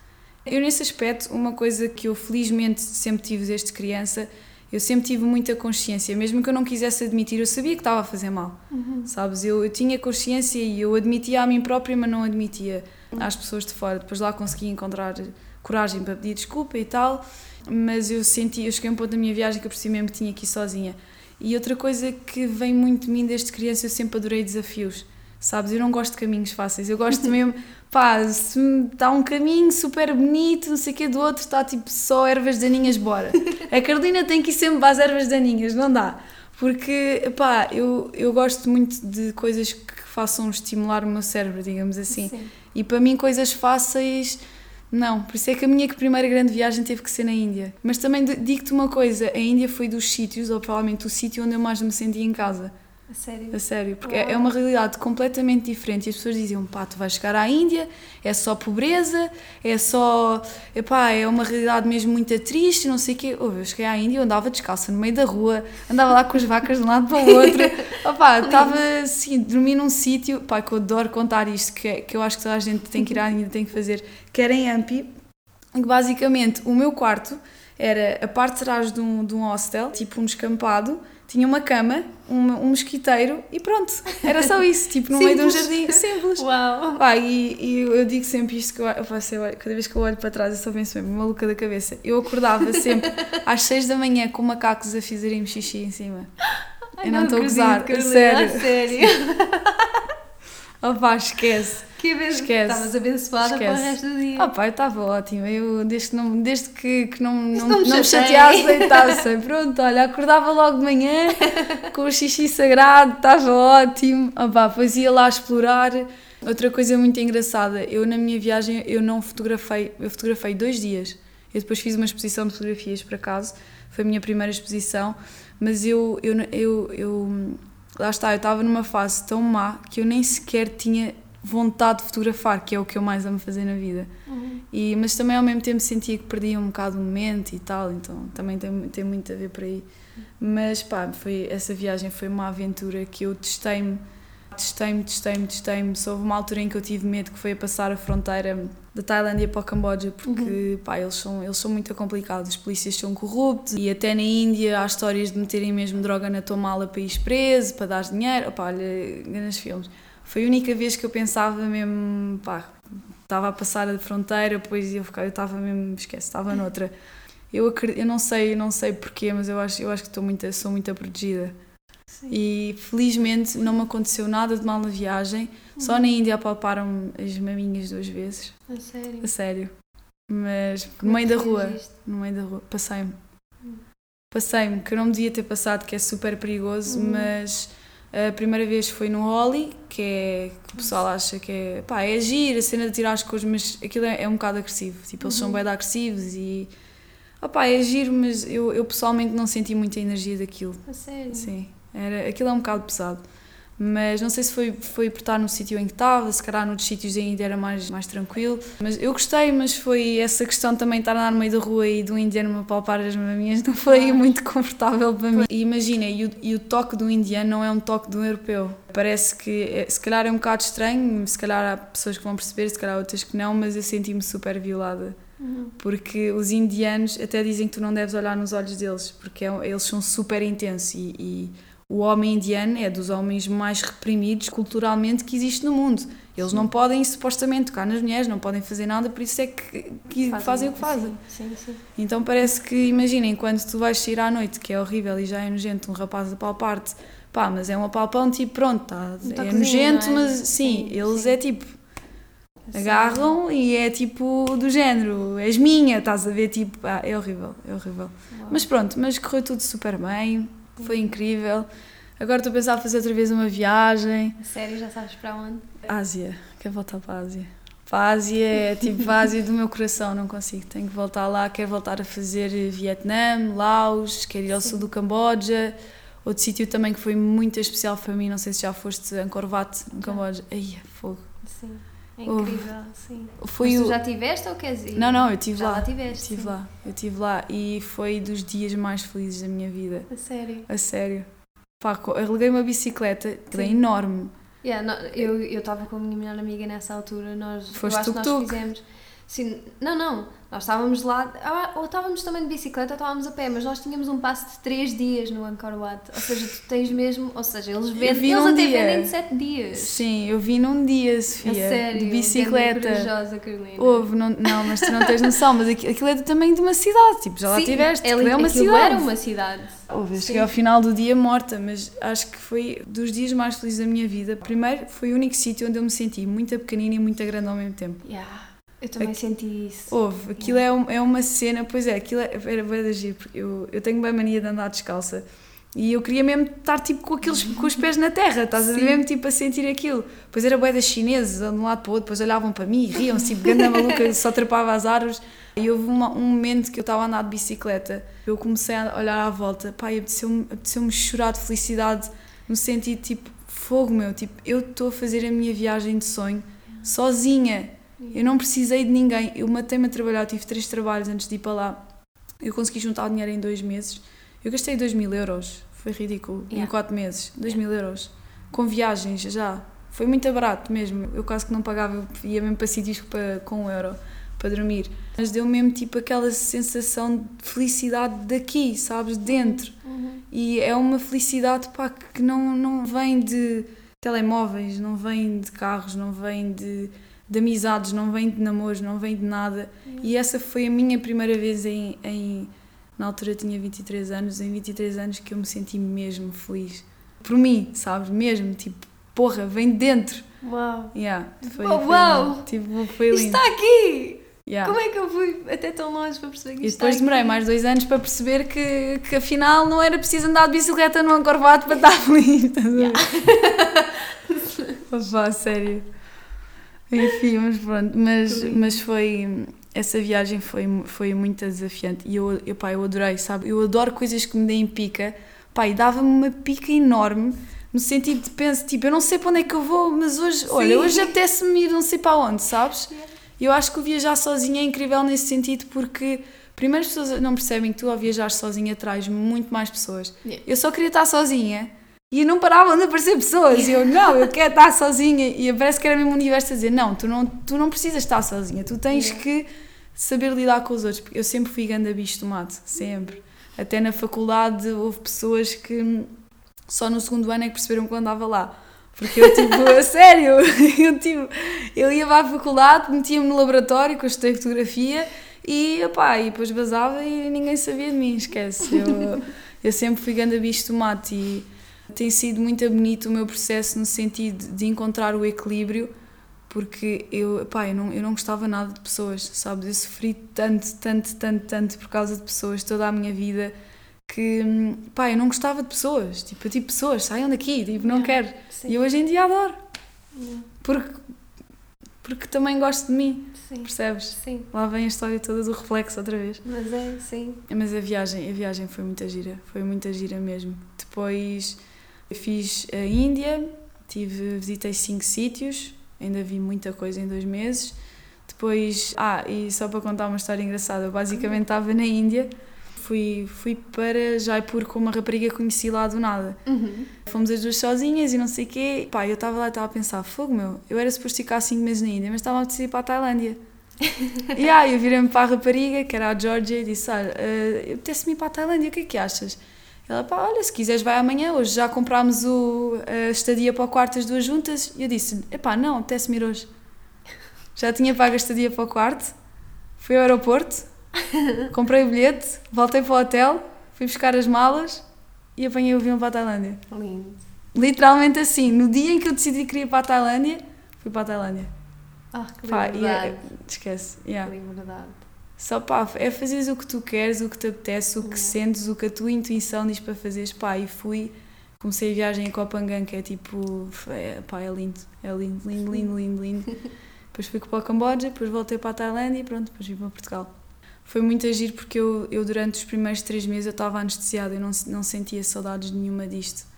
eu, nesse aspecto, uma coisa que eu felizmente sempre tive desde criança, eu sempre tive muita consciência, mesmo que eu não quisesse admitir, eu sabia que estava a fazer mal, uhum. sabes? Eu, eu, tinha consciência e eu admitia a mim própria, mas não admitia às pessoas de fora. Depois lá consegui encontrar coragem para pedir desculpa e tal, mas eu senti, eu cheguei a um ponto da minha viagem que eu percebi mesmo que tinha ir sozinha. E outra coisa que vem muito de mim desde criança, eu sempre adorei desafios sabes? Eu não gosto de caminhos fáceis, eu gosto mesmo, pá, se está um caminho super bonito, não sei o que, do outro está tipo só ervas daninhas, bora. A Carolina tem que ir sempre para as ervas daninhas, não dá. Porque, pá, eu, eu gosto muito de coisas que façam estimular o meu cérebro, digamos assim. Sim. E para mim, coisas fáceis Não, por isso é que a minha primeira grande viagem teve que ser na Índia. Mas também digo-te uma coisa: a Índia foi dos sítios, ou provavelmente o sítio onde eu mais me senti em casa. A sério? A sério, porque é, é uma realidade completamente diferente. E as pessoas diziam, pá, tu vais chegar à Índia, é só pobreza, é só, epá, é uma realidade mesmo muito triste, não sei o quê. Oh, eu cheguei à Índia, eu andava descalça no meio da rua, andava lá com as vacas de um lado para o outro, opá, estava assim, dormi num sítio, pá, que eu adoro contar isto, que, é, que eu acho que toda a gente tem que ir à Índia, tem que fazer, que era em Ampi, que basicamente o meu quarto era a parte de trás de um, de um hostel, tipo um descampado, tinha uma cama, um, um mosquiteiro e pronto, era só isso, tipo no meio de um jardim, simples. Uau! Ah, e, e eu digo sempre isto, que eu, eu faço, eu, cada vez que eu olho para trás eu só penso mesmo, maluca da cabeça. Eu acordava sempre às 6 da manhã com macacos a fazerem xixi em cima. Ai, eu não estou a gozar, a sério. Opá, esquece. Que vez Esquece. estavas abençoada Esquece. para o resto do dia. Ah, pá, estava ótimo. Eu, desde que, não, desde que, que não, não, não, me, não chateasse. Pronto, olha, acordava logo de manhã com o xixi sagrado, estava ótimo. Ah, pá, depois ia lá explorar. Outra coisa muito engraçada, eu na minha viagem eu não fotografei, eu fotografei dois dias. Eu depois fiz uma exposição de fotografias por acaso, foi a minha primeira exposição, mas eu, eu, eu, eu lá está, eu estava numa fase tão má que eu nem sequer tinha vontade de fotografar, que é o que eu mais amo fazer na vida. Uhum. E, mas também ao mesmo tempo sentia que perdia um bocado o momento e tal, então também tem, tem muito a ver por aí. Mas pá, foi, essa viagem foi uma aventura que eu testei-me, testei-me, testei-me, testei-me. Houve uma altura em que eu tive medo que foi a passar a fronteira da Tailândia para o Camboja, porque uhum. pá, eles, são, eles são muito complicados, os polícias são corruptos e até na Índia há histórias de meterem mesmo droga na tua mala para ir preso, para dar dinheiro. Opá, olha, grandes filmes. Foi a única vez que eu pensava mesmo, pá, estava a passar a fronteira, depois eu eu estava mesmo, esquece, estava noutra. Eu acredito, eu não sei, não sei porquê, mas eu acho, eu acho que estou muito, sou muito protegida. Sim. E felizmente não me aconteceu nada de mal na viagem. Uhum. Só na Índia apalparam as maminhas duas vezes. A sério? A sério. Mas Como no é meio da rua. No meio da rua. Passei-me. Uhum. Passei-me, que eu não devia ter passado, que é super perigoso, uhum. mas a primeira vez foi no Holly, que é que o pessoal acha que é, pá, é agir, a cena de tirar as coisas, mas aquilo é, é um bocado agressivo. Tipo, eles uhum. são bem agressivos e. Opá, é agir, mas eu, eu pessoalmente não senti muita energia daquilo. A sério? Sim, era, aquilo é um bocado pesado mas não sei se foi, foi por estar no sítio em que estava, se calhar noutros sítios ainda era mais, mais tranquilo. Mas eu gostei, mas foi essa questão também estar no meio da rua e do indiano me palpar as maminhas não foi muito confortável para mim. E imagina, e o, e o toque do indiano não é um toque do europeu. Parece que, é, se calhar é um bocado estranho, se calhar há pessoas que vão perceber, se calhar outras que não, mas eu senti-me super violada. Uhum. Porque os indianos até dizem que tu não deves olhar nos olhos deles, porque é, eles são super intensos e, e o homem indiano é dos homens mais reprimidos culturalmente que existe no mundo. Eles não podem supostamente tocar nas mulheres, não podem fazer nada, por isso é que, que fazem, fazem, o que fazem. Sim, sim, sim. Então parece que, imaginem, quando tu vais sair à noite, que é horrível e já é nojento, um rapaz a palpar-te, pá, mas é um apalpão tipo, pronto, tá, é nojento, é? mas sim, sim eles é tipo, agarram e é tipo do género, és minha, estás a ver, tipo, ah, é horrível, é horrível. Uau. Mas pronto, mas correu tudo super bem, foi incrível. Agora estou a pensar em fazer outra vez uma viagem. Sério, já sabes para onde? Ásia, quero voltar para a Ásia. Para a Ásia é tipo a Ásia do meu coração, não consigo. Tenho que voltar lá, quero voltar a fazer Vietnã, Laos, quero ir ao Sim. sul do Camboja. Outro sítio também que foi muito especial para mim, não sei se já foste Angkor Wat, no Camboja. Ai, é fogo. Sim. É incrível, sim. Foi Mas tu o... já tiveste ou queres ir? Não, não, eu estive lá. Já tiveste? Estive lá, eu estive lá e foi dos dias mais felizes da minha vida. A sério? A sério. Pá, eu uma bicicleta, que é enorme. Yeah, não, eu estava com a minha melhor amiga nessa altura, nós, Foste eu acho que nós fizemos... Sim, não, não, nós estávamos lá, ah, ou estávamos também de bicicleta ou estávamos a pé, mas nós tínhamos um passo de 3 dias no Angkor Wat. Ou seja, tu tens mesmo, ou seja, eles vendem, eles até dia. vendem de 7 dias. Sim, eu vi num dia, Sofia. A sério, de bicicleta. corajosa, Carolina. Houve, não, não, mas tu não tens noção, mas aquilo é do tamanho de uma cidade, tipo, já lá tiveste. É, é uma cidade. era uma cidade. Houve, eu cheguei ao final do dia morta, mas acho que foi dos dias mais felizes da minha vida. Primeiro, foi o único sítio onde eu me senti muito pequenina e muito grande ao mesmo tempo. Yeah. Eu também Aqui, senti isso. Houve, aquilo é, um, é uma cena, pois é, aquilo é, era bem de agir, porque eu, eu tenho bem mania de andar descalça. E eu queria mesmo estar tipo com, aqueles, com os pés na terra, estás a ver? Mesmo tipo a sentir aquilo. Depois era boia das chineses, de um lado para o outro, depois olhavam para mim, riam-se, tipo, ganda maluca, só trepava as árvores. E houve uma, um momento que eu estava a andar de bicicleta, eu comecei a olhar à volta, pá, e apeteceu-me apeteceu chorar de felicidade, no sentido tipo, fogo meu, tipo, eu estou a fazer a minha viagem de sonho sozinha. Eu não precisei de ninguém. Eu matei-me a trabalhar, eu tive três trabalhos antes de ir para lá. Eu consegui juntar o dinheiro em dois meses. Eu gastei 2 mil euros foi ridículo. Yeah. Em 4 meses, 2 mil euros. Com viagens já. Foi muito barato mesmo. Eu quase que não pagava, ia mesmo para sítios para, com um euro para dormir. Mas deu mesmo tipo aquela sensação de felicidade daqui, sabes? Dentro. Uhum. E é uma felicidade pá, que não, não vem de telemóveis, não vem de carros, não vem de, de amizades, não vem de namoros, não vem de nada. Uhum. E essa foi a minha primeira vez em, em na altura tinha 23 anos, em 23 anos que eu me senti mesmo feliz. Por mim, sabes? Mesmo, tipo, porra, vem dentro. Uau! Yeah, foi, uau! Foi, uau. Tipo, foi lindo. Está aqui! Yeah. Como é que eu fui até tão longe para perceber que isto E depois demorei mais dois anos para perceber que, que afinal não era preciso andar de bicicleta no Ancorvato para estar feliz. Yeah. Opa, sério. Enfim, mas pronto. Mas, mas foi essa viagem foi, foi muito desafiante e eu, eu, pá, eu adorei, sabe? Eu adoro coisas que me deem pica, pá, e dava-me uma pica enorme no sentido de penso, tipo, eu não sei para onde é que eu vou, mas hoje, Sim. olha, hoje apetece-me ir não sei para onde, sabes? E eu acho que o viajar sozinha é incrível nesse sentido porque primeiro as pessoas não percebem que tu ao viajar sozinha traz muito mais pessoas. Yeah. Eu só queria estar sozinha e não paravam de aparecer pessoas. E eu, não, eu quero estar sozinha. E parece que era mesmo o universo a dizer: não, tu não, tu não precisas estar sozinha, tu tens que saber lidar com os outros, porque eu sempre fui ganda bicho do mato, sempre. Até na faculdade houve pessoas que só no segundo ano é que perceberam que eu andava lá. Porque eu, tipo, a sério, eu, tipo, eu ia para a faculdade, metia-me no laboratório, com a fotografia e, opá, e depois basava e ninguém sabia de mim, esquece. Eu, eu sempre fui ganda bicho do mato e tem sido muito bonito o meu processo no sentido de encontrar o equilíbrio porque eu, pá, eu não, eu não gostava nada de pessoas, sabes? Eu sofri tanto, tanto, tanto, tanto por causa de pessoas toda a minha vida que, pá, eu não gostava de pessoas. Tipo, eu tipo, pessoas, saiam daqui, tipo, não quero. Sim. E hoje em dia adoro. Porque, porque também gosto de mim, sim. percebes? Sim. Lá vem a história toda do reflexo outra vez. Mas é, sim. Mas a viagem, a viagem foi muita gira, foi muita gira mesmo. Depois fiz a Índia, tive, visitei cinco sítios, ainda vi muita coisa em dois meses. Depois, ah, e só para contar uma história engraçada, eu basicamente estava na Índia, fui, fui para Jaipur com uma rapariga que conheci lá do nada. Uhum. Fomos as duas sozinhas e não sei o quê. Pá, eu estava lá e estava a pensar, fogo meu, eu era suposto ficar cinco meses na Índia, mas estava a decidir para a Tailândia. e aí eu virei-me para a rapariga, que era a Georgia, e disse, olha, uh, eu apetece-me ir para a Tailândia, o que é que achas? Ela, pá, olha, se quiseres vai amanhã, hoje já comprámos o, a estadia para o quarto as duas juntas. E eu disse, epá, não, apetece-me ir hoje. Já tinha pago a estadia para o quarto, fui ao aeroporto, comprei o bilhete, voltei para o hotel, fui buscar as malas e apanhei o avião para a Tailândia. Lindo. Literalmente assim, no dia em que eu decidi que ir para a Tailândia, fui para a Tailândia. Ah, que Pá, liberdade. E, esquece. Yeah. Que liberdade. Só pá, é fazeres o que tu queres, o que te apetece, o que sentes, o que a tua intuição diz para fazeres. Pá, e fui, comecei a viagem em Copangan, que é tipo, é, pá, é lindo, é lindo, lindo, lindo, lindo, lindo. depois fui para o Camboja, depois voltei para a Tailândia e pronto, depois vim para Portugal. Foi muito agir porque eu, eu durante os primeiros três meses eu estava anestesiada, eu não, não sentia saudades nenhuma disto.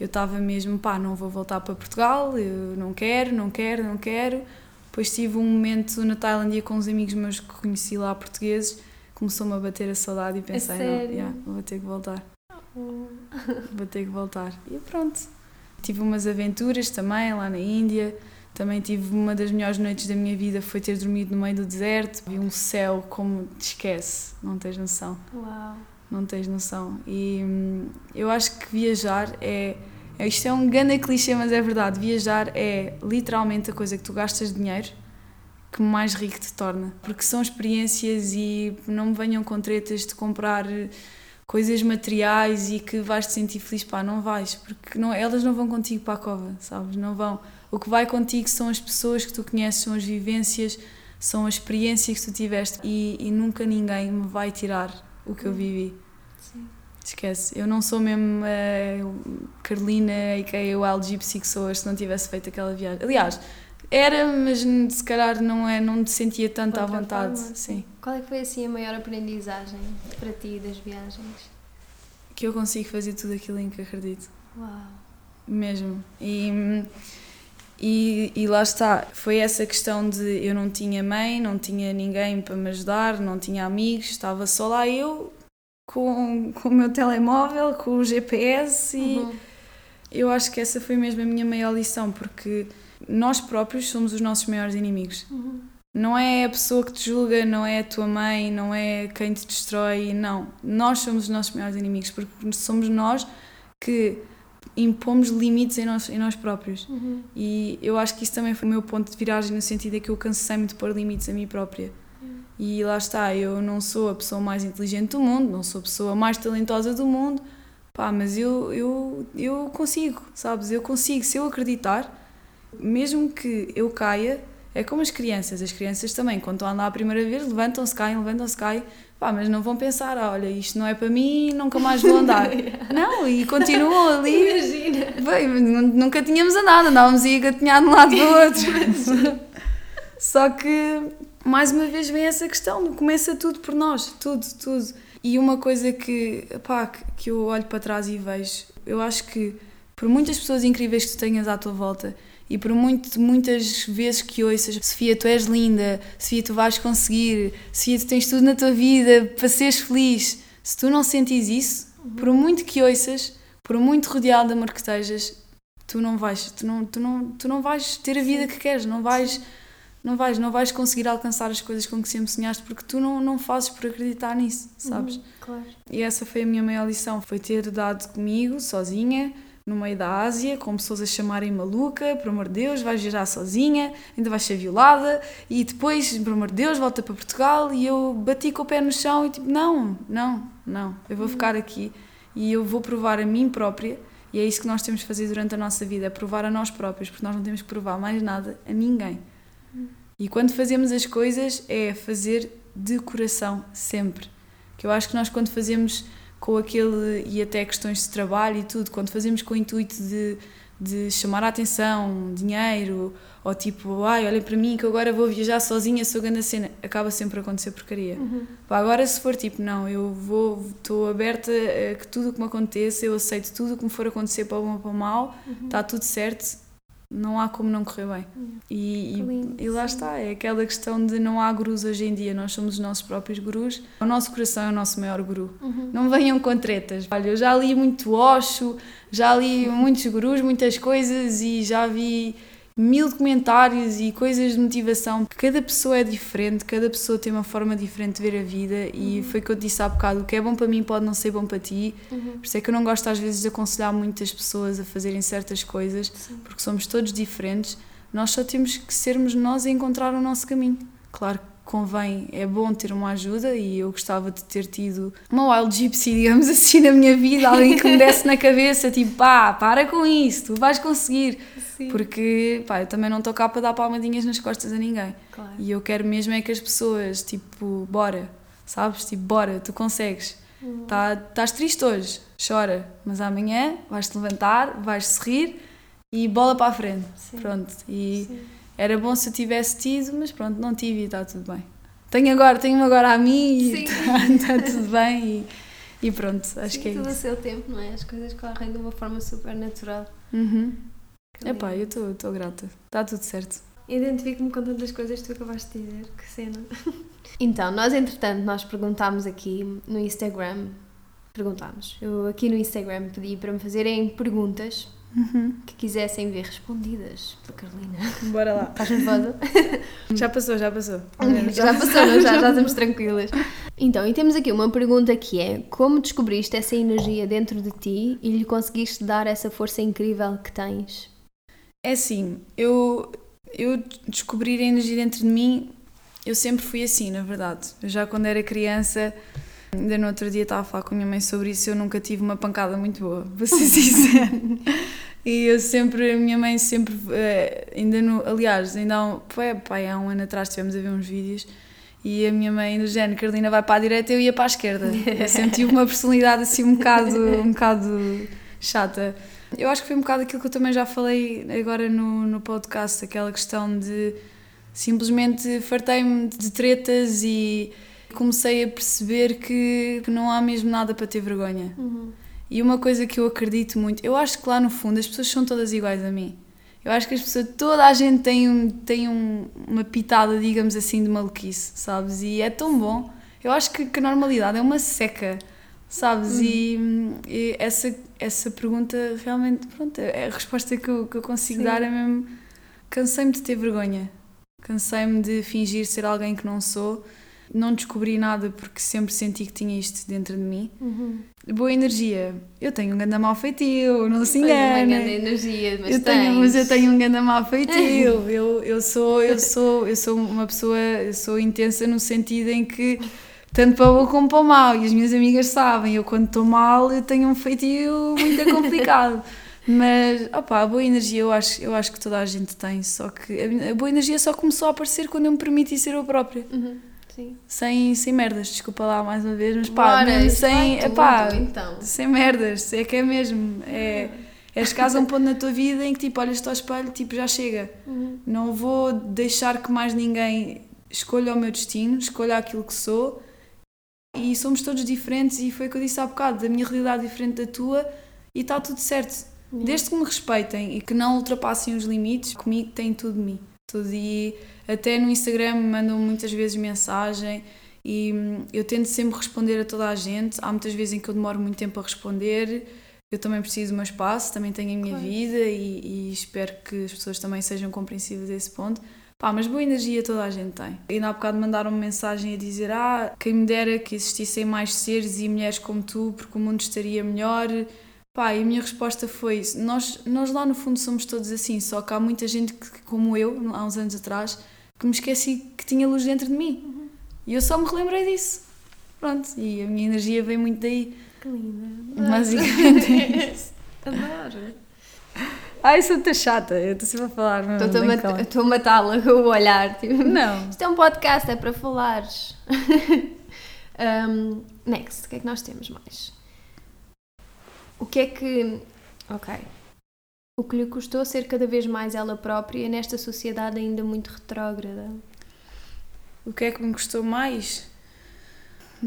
Eu estava mesmo, pá, não vou voltar para Portugal, eu não quero, não quero, não quero depois tive um momento na Tailândia com uns amigos meus que conheci lá portugueses, começou-me a bater a saudade e pensei, não, yeah, vou ter que voltar. Oh. Vou ter que voltar. E pronto. Tive umas aventuras também lá na Índia. Também tive uma das melhores noites da minha vida foi ter dormido no meio do deserto. Vi um céu como te esquece, não tens noção. Uau. Não tens noção. E hum, eu acho que viajar é isto é um grande clichê, mas é verdade. Viajar é literalmente a coisa que tu gastas dinheiro que mais rico te torna. Porque são experiências e não me venham com tretas de comprar coisas materiais e que vais te sentir feliz. Pá, não vais, porque não, elas não vão contigo para a cova, sabes? Não vão. O que vai contigo são as pessoas que tu conheces, são as vivências, são as experiências que tu tiveste e, e nunca ninguém me vai tirar o que eu vivi. Esquece, eu não sou mesmo uh, Carolina e que é o Wild Gypsy que sou se não tivesse feito aquela viagem. Aliás, era, mas se calhar não, é, não te sentia tanto à vontade. Forma. Sim. Qual é que foi assim a maior aprendizagem para ti das viagens? Que eu consigo fazer tudo aquilo em que acredito. Uau! Mesmo. E, e, e lá está, foi essa questão de eu não tinha mãe, não tinha ninguém para me ajudar, não tinha amigos, estava só lá eu com, com o meu telemóvel, com o GPS e uhum. eu acho que essa foi mesmo a minha maior lição, porque nós próprios somos os nossos maiores inimigos. Uhum. Não é a pessoa que te julga, não é a tua mãe, não é quem te destrói, não. Nós somos os nossos maiores inimigos, porque somos nós que impomos limites em nós, em nós próprios. Uhum. E eu acho que isso também foi o meu ponto de viragem, no sentido de que eu cansei-me de pôr limites a mim própria. E lá está, eu não sou a pessoa mais inteligente do mundo, não sou a pessoa mais talentosa do mundo, pá, mas eu, eu, eu consigo, sabes? Eu consigo, se eu acreditar, mesmo que eu caia, é como as crianças. As crianças também, quando estão a andar a primeira vez, levantam-se, caem, levantam-se, caem. Pá, mas não vão pensar, ah, olha, isto não é para mim, nunca mais vou andar. não, e continuam ali. Imagina. Bem, nunca tínhamos andado, andávamos a ir gatinhar de um lado do outro. Só que, mais uma vez, vem essa questão, começa tudo por nós, tudo, tudo. E uma coisa que, pá, que eu olho para trás e vejo, eu acho que por muitas pessoas incríveis que tu tenhas à tua volta, e por muito, muitas vezes que ouças, Sofia, tu és linda, Sofia, tu vais conseguir, Sofia, tu tens tudo na tua vida para seres feliz. Se tu não sentes isso, uhum. por muito que ouças, por muito rodeado de amor que estejas, tu não vais, tu não, tu não, tu não vais ter a vida que queres, não vais, não vais, não vais conseguir alcançar as coisas com que sempre sonhaste porque tu não, não fazes por acreditar nisso, sabes? Uhum, claro. E essa foi a minha maior lição, foi ter dado comigo, sozinha, no meio da Ásia, com pessoas a chamarem maluca, por amor de Deus, vais viajar sozinha, ainda vais ser violada, e depois, por amor de Deus, volta para Portugal. E eu bati com o pé no chão e tipo, não, não, não, eu vou ficar aqui e eu vou provar a mim própria. E é isso que nós temos que fazer durante a nossa vida, é provar a nós próprios, porque nós não temos que provar mais nada a ninguém. E quando fazemos as coisas, é fazer de coração, sempre. Que eu acho que nós, quando fazemos com aquele e até questões de trabalho e tudo, quando fazemos com o intuito de, de chamar a atenção, dinheiro, ou tipo, ai, olhem para mim que agora vou viajar sozinha, sou grande cena, acaba sempre a acontecer porcaria. Uhum. Pá, agora se for tipo, não, eu vou, estou aberta a que tudo o que me aconteça, eu aceito tudo o que me for acontecer para o bom ou para o mal, está uhum. tudo certo, não há como não correr bem. Uhum. E, e, e, lá está, é aquela questão de não há gurus hoje em dia, nós somos os nossos próprios gurus. O nosso coração é o nosso maior guru. Uhum. Não venham com tretas. Olha, eu já li muito Osho, já li muitos gurus, muitas coisas e já vi mil documentários e coisas de motivação. Cada pessoa é diferente, cada pessoa tem uma forma diferente de ver a vida e uhum. foi o que eu disse há bocado: o que é bom para mim pode não ser bom para ti. Uhum. Por isso é que eu não gosto às vezes de aconselhar muitas pessoas a fazerem certas coisas, Sim. porque somos todos diferentes. Nós só temos que sermos nós a encontrar o nosso caminho. Claro que convém, é bom ter uma ajuda e eu gostava de ter tido uma wild gypsy, digamos assim, na minha vida, alguém que me desse na cabeça, tipo, pá, para com isso, tu vais conseguir. Sim. Porque, pá, eu também não estou cá para dar palmadinhas nas costas a ninguém. Claro. E eu quero mesmo é que as pessoas, tipo, bora, sabes? Tipo, bora, tu consegues. Uhum. Tá, estás triste hoje, chora, mas amanhã vais-te levantar, vais sorrir e bola para a frente. Sim. Pronto. E Sim. era bom se eu tivesse tido, mas pronto, não tive e está tudo bem. Tenho agora, tenho agora a mim e está, está tudo bem e, e pronto, acho Sim, que é tudo isso. a seu tempo, não é? As coisas correm de uma forma super natural. Uhum. Que Epá, lindo. eu estou grata. Está tudo certo. Identifico-me com tantas coisas que tu acabaste de dizer, que cena. Então, nós entretanto, nós perguntámos aqui no Instagram, perguntámos, eu aqui no Instagram pedi para me fazerem perguntas Uhum. que quisessem ver respondidas pela Carolina. Bora lá. Estás nervosa? Já passou, já passou. já passou, não? já, já estamos tranquilas. Então, e temos aqui uma pergunta que é: como descobriste essa energia dentro de ti e lhe conseguiste dar essa força incrível que tens? É assim, eu, eu descobrir a energia dentro de mim, eu sempre fui assim, na verdade. Já quando era criança, ainda no outro dia estava a falar com a minha mãe sobre isso, eu nunca tive uma pancada muito boa, ser sincera. E eu sempre, a minha mãe sempre, eh, ainda no, aliás, ainda há um, foi, pai, há um ano atrás estivemos a ver uns vídeos E a minha mãe, do género, Carolina vai para a direita eu ia para a esquerda. Eu sempre tive uma personalidade assim um bocado, um bocado chata. Eu acho que foi um bocado aquilo que eu também já falei agora no, no podcast, aquela questão de simplesmente fartei-me de tretas e comecei a perceber que, que não há mesmo nada para ter vergonha. Uhum. E uma coisa que eu acredito muito, eu acho que lá no fundo as pessoas são todas iguais a mim. Eu acho que as pessoas, toda a gente tem, um, tem um, uma pitada, digamos assim, de maluquice, sabes? E é tão bom. Eu acho que, que a normalidade é uma seca, sabes? E, e, essa, essa pergunta realmente, pronto, é a resposta que eu, que eu consigo Sim. dar é mesmo. Cansei-me de ter vergonha. Cansei-me de fingir ser alguém que não sou. Não descobri nada porque sempre senti que tinha isto dentro de mim. Uhum. Boa energia. Eu tenho um grande mau feitio, não se Tens uma grande engane. energia, mas Eu tenho, mas eu tens. tenho um grande mau feitio. eu, eu sou, eu sou, eu sou uma pessoa, eu sou intensa no sentido em que tanto para o bom como para o mal, e as minhas amigas sabem, eu quando estou mal eu tenho um feitio muito complicado. Mas, opá, a boa energia eu acho, eu acho que toda a gente tem, só que a, a boa energia só começou a aparecer quando eu me permiti ser eu própria. Uhum. Sim. Sem, sem merdas, desculpa lá mais uma vez, mas pá, Bora, mesmo sem, vai epá, tudo, então. sem merdas, é que é mesmo. É, é chegares a um ponto na tua vida em que tipo, olhas-te ao espelho, tipo, já chega. Uhum. Não vou deixar que mais ninguém escolha o meu destino, escolha aquilo que sou. E somos todos diferentes, e foi o que eu disse há bocado: da minha realidade diferente da tua, e está tudo certo. Desde que me respeitem e que não ultrapassem os limites, comigo tem tudo de mim. Tudo. E até no Instagram me mandam muitas vezes mensagem e hum, eu tento sempre responder a toda a gente. Há muitas vezes em que eu demoro muito tempo a responder. Eu também preciso do meu espaço, também tenho a minha Claro. vida e, e espero que as pessoas também sejam compreensivas a esse ponto. Pá, mas boa energia toda a gente tem. Ainda há bocado mandaram-me mensagem a dizer: Ah, quem me dera que existissem mais seres e mulheres como tu, porque o mundo estaria melhor. Pá, e a minha resposta foi: nós, nós lá no fundo somos todos assim, só que há muita gente que, como eu, há uns anos atrás, que me esqueci que tinha luz dentro de mim. E eu só me relembrei disso. Pronto, e a minha energia vem muito daí. Que linda. Basicamente é. Adoro. Ai, sou tão chata, eu estou sempre a falar. Estou a matá-la com o olhar. Tipo. Não. Isto é um podcast, é para falares. Um, next, o que é que nós temos mais? O que é que. Ok. O que lhe custou ser cada vez mais ela própria nesta sociedade ainda muito retrógrada? O que é que me custou mais?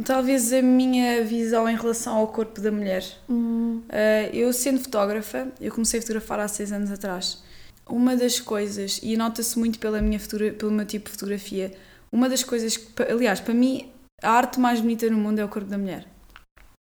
Talvez a minha visão em relação ao corpo da mulher. Hum, Uh, eu, sendo fotógrafa, eu comecei a fotografar há seis anos atrás. Uma das coisas, e nota-se muito pela minha pelo meu tipo de fotografia, uma das coisas que, aliás, para mim, a arte mais bonita no mundo é o corpo da mulher.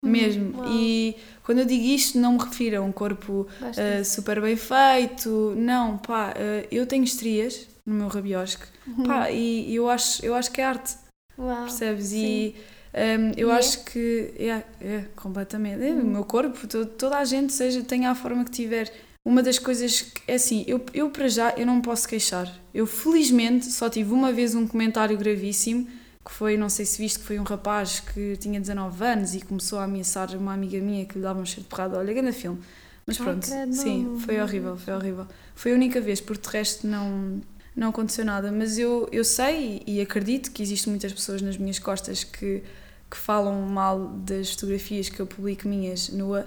Mesmo. Hum, uau. E quando eu digo isto, não me refiro a um corpo uh, super bem feito. Não, pá, uh, eu tenho estrias no meu rabiosque. Pá, e, e eu, acho, eu acho que é arte. Uau. Percebes? sim. E um, eu é? acho que é, é completamente. É, o meu corpo, to- toda a gente, seja, tenha a forma que tiver. Uma das coisas que é assim, eu, eu para já eu não me posso queixar. Eu felizmente só tive uma vez um comentário gravíssimo que foi, não sei se viste, que foi um rapaz que tinha 19 anos e começou a ameaçar uma amiga minha que lhe dava um cheiro de porrada. Olha, grande filme. Mas Ai, pronto, credo, sim, foi horrível, foi horrível. Foi a única vez, porque de resto não, não aconteceu nada. Mas eu, eu sei e acredito que existem muitas pessoas nas minhas costas que, que falam mal das fotografias que eu publico minhas nua,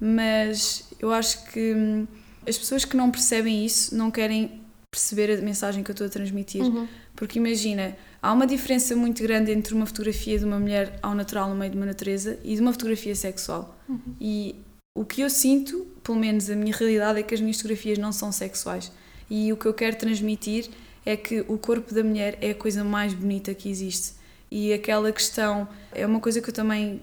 mas eu acho que hum, as pessoas que não percebem isso não querem perceber a mensagem que eu estou a transmitir. Uhum. Porque imagina, há uma diferença muito grande entre uma fotografia de uma mulher ao natural no meio de uma natureza e de uma fotografia sexual. Uhum. E o que eu sinto, pelo menos a minha realidade, é que as minhas fotografias não são sexuais. E o que eu quero transmitir é que o corpo da mulher é a coisa mais bonita que existe. E aquela questão é uma coisa que eu também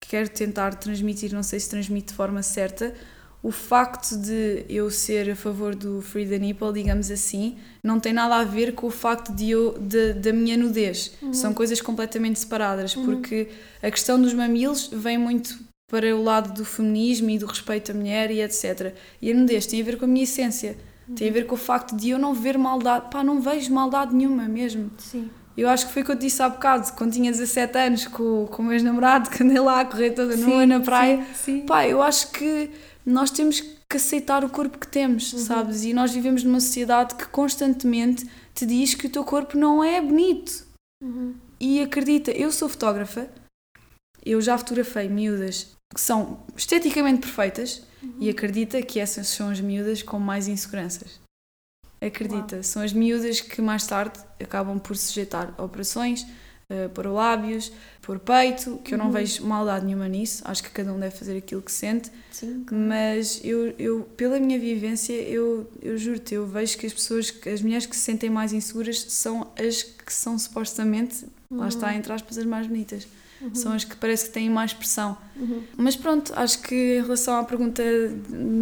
quero tentar transmitir, não sei se transmite de forma certa. O facto de eu ser a favor do Free the Nipple, digamos assim, não tem nada a ver com o facto de eu, de, da minha nudez. São coisas completamente separadas, porque a questão dos mamilos vem muito para o lado do feminismo e do respeito à mulher e etc. E a nudez tem a ver com a minha essência. Tem a ver com o facto de eu não ver maldade. Pá, não vejo maldade nenhuma mesmo. Sim. Eu acho que foi o que eu te disse há bocado, quando tinha 17 anos, com, com o meu ex-namorado, que andei lá a correr toda nua na praia. Sim. Pá, eu acho que nós temos que aceitar o corpo que temos, sabes? E nós vivemos numa sociedade que constantemente te diz que o teu corpo não é bonito. Uhum. E acredita, eu sou fotógrafa, eu já fotografei miúdas que são esteticamente perfeitas uhum. e acredita que essas são as miúdas com mais inseguranças. Acredita, Uau. são as miúdas que mais tarde acabam por sujeitar operações, uh, para lábios, por peito, que eu não uhum. vejo maldade nenhuma nisso, acho que cada um deve fazer aquilo que sente, Sim, claro. mas eu, eu, pela minha vivência, eu, eu juro-te, eu vejo que as pessoas, as mulheres que se sentem mais inseguras são as que são supostamente, uhum. lá está, entre aspas, as mais bonitas. Uhum. São as que parece que têm mais pressão. Uhum. Mas pronto, acho que em relação à pergunta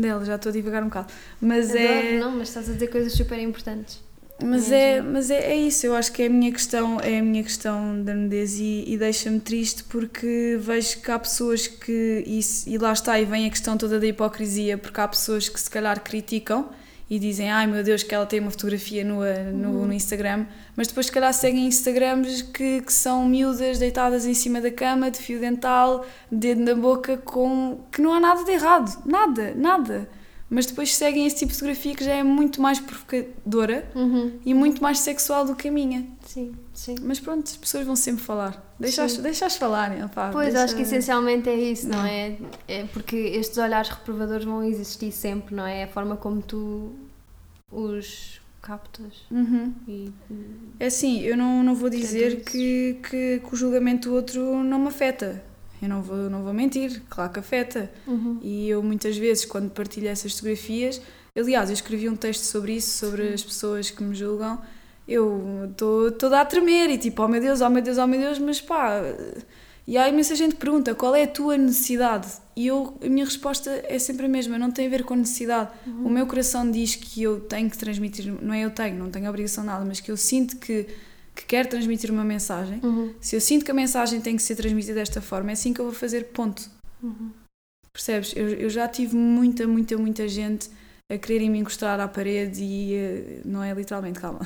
dela, já estou a divagar um bocado. Mas Adoro, é. Não, mas estás a dizer coisas super importantes. Mas, é, mas é, é isso, eu acho que é a minha questão, é a minha questão da nudez e, e deixa-me triste porque vejo que há pessoas que, e, e lá está, e vem a questão toda da hipocrisia, porque há pessoas que se calhar criticam e dizem, ai meu Deus, que ela tem uma fotografia nua no, no Instagram, mas depois se calhar seguem Instagrams que, que são miúdas deitadas em cima da cama, de fio dental, dedo na boca, com que não há nada de errado, nada, nada mas depois seguem esse tipo de fotografia que já é muito mais provocadora uhum. e muito mais sexual do que a minha. Sim, sim. Mas pronto, as pessoas vão sempre falar. Deixa-as deixa falarem. Opá, pois, deixa... acho que essencialmente é isso, não, não é? é? Porque estes olhares reprovadores vão existir sempre, não é? A forma como tu os captas. Uhum. E, é assim, eu não, não vou dizer que, que, que o julgamento do outro não me afeta eu não vou, não vou mentir, claro que afeta. Uhum. E eu muitas vezes, quando partilho essas fotografias, aliás, eu escrevi um texto sobre isso, sobre Sim. as pessoas que me julgam, eu estou toda a tremer e tipo, oh meu Deus, oh meu Deus, oh meu Deus, mas pá. E há imensa gente que pergunta qual é a tua necessidade? E eu, a minha resposta é sempre a mesma, não tem a ver com necessidade. Uhum. O meu coração diz que eu tenho que transmitir, não é eu tenho, não tenho obrigação nada, mas que eu sinto que que quer transmitir uma mensagem, uhum. se eu sinto que a mensagem tem que ser transmitida desta forma, é assim que eu vou fazer, ponto. Uhum. Percebes? Eu, eu já tive muita, muita, muita gente a quererem me encostar à parede e uh, não é literalmente, calma.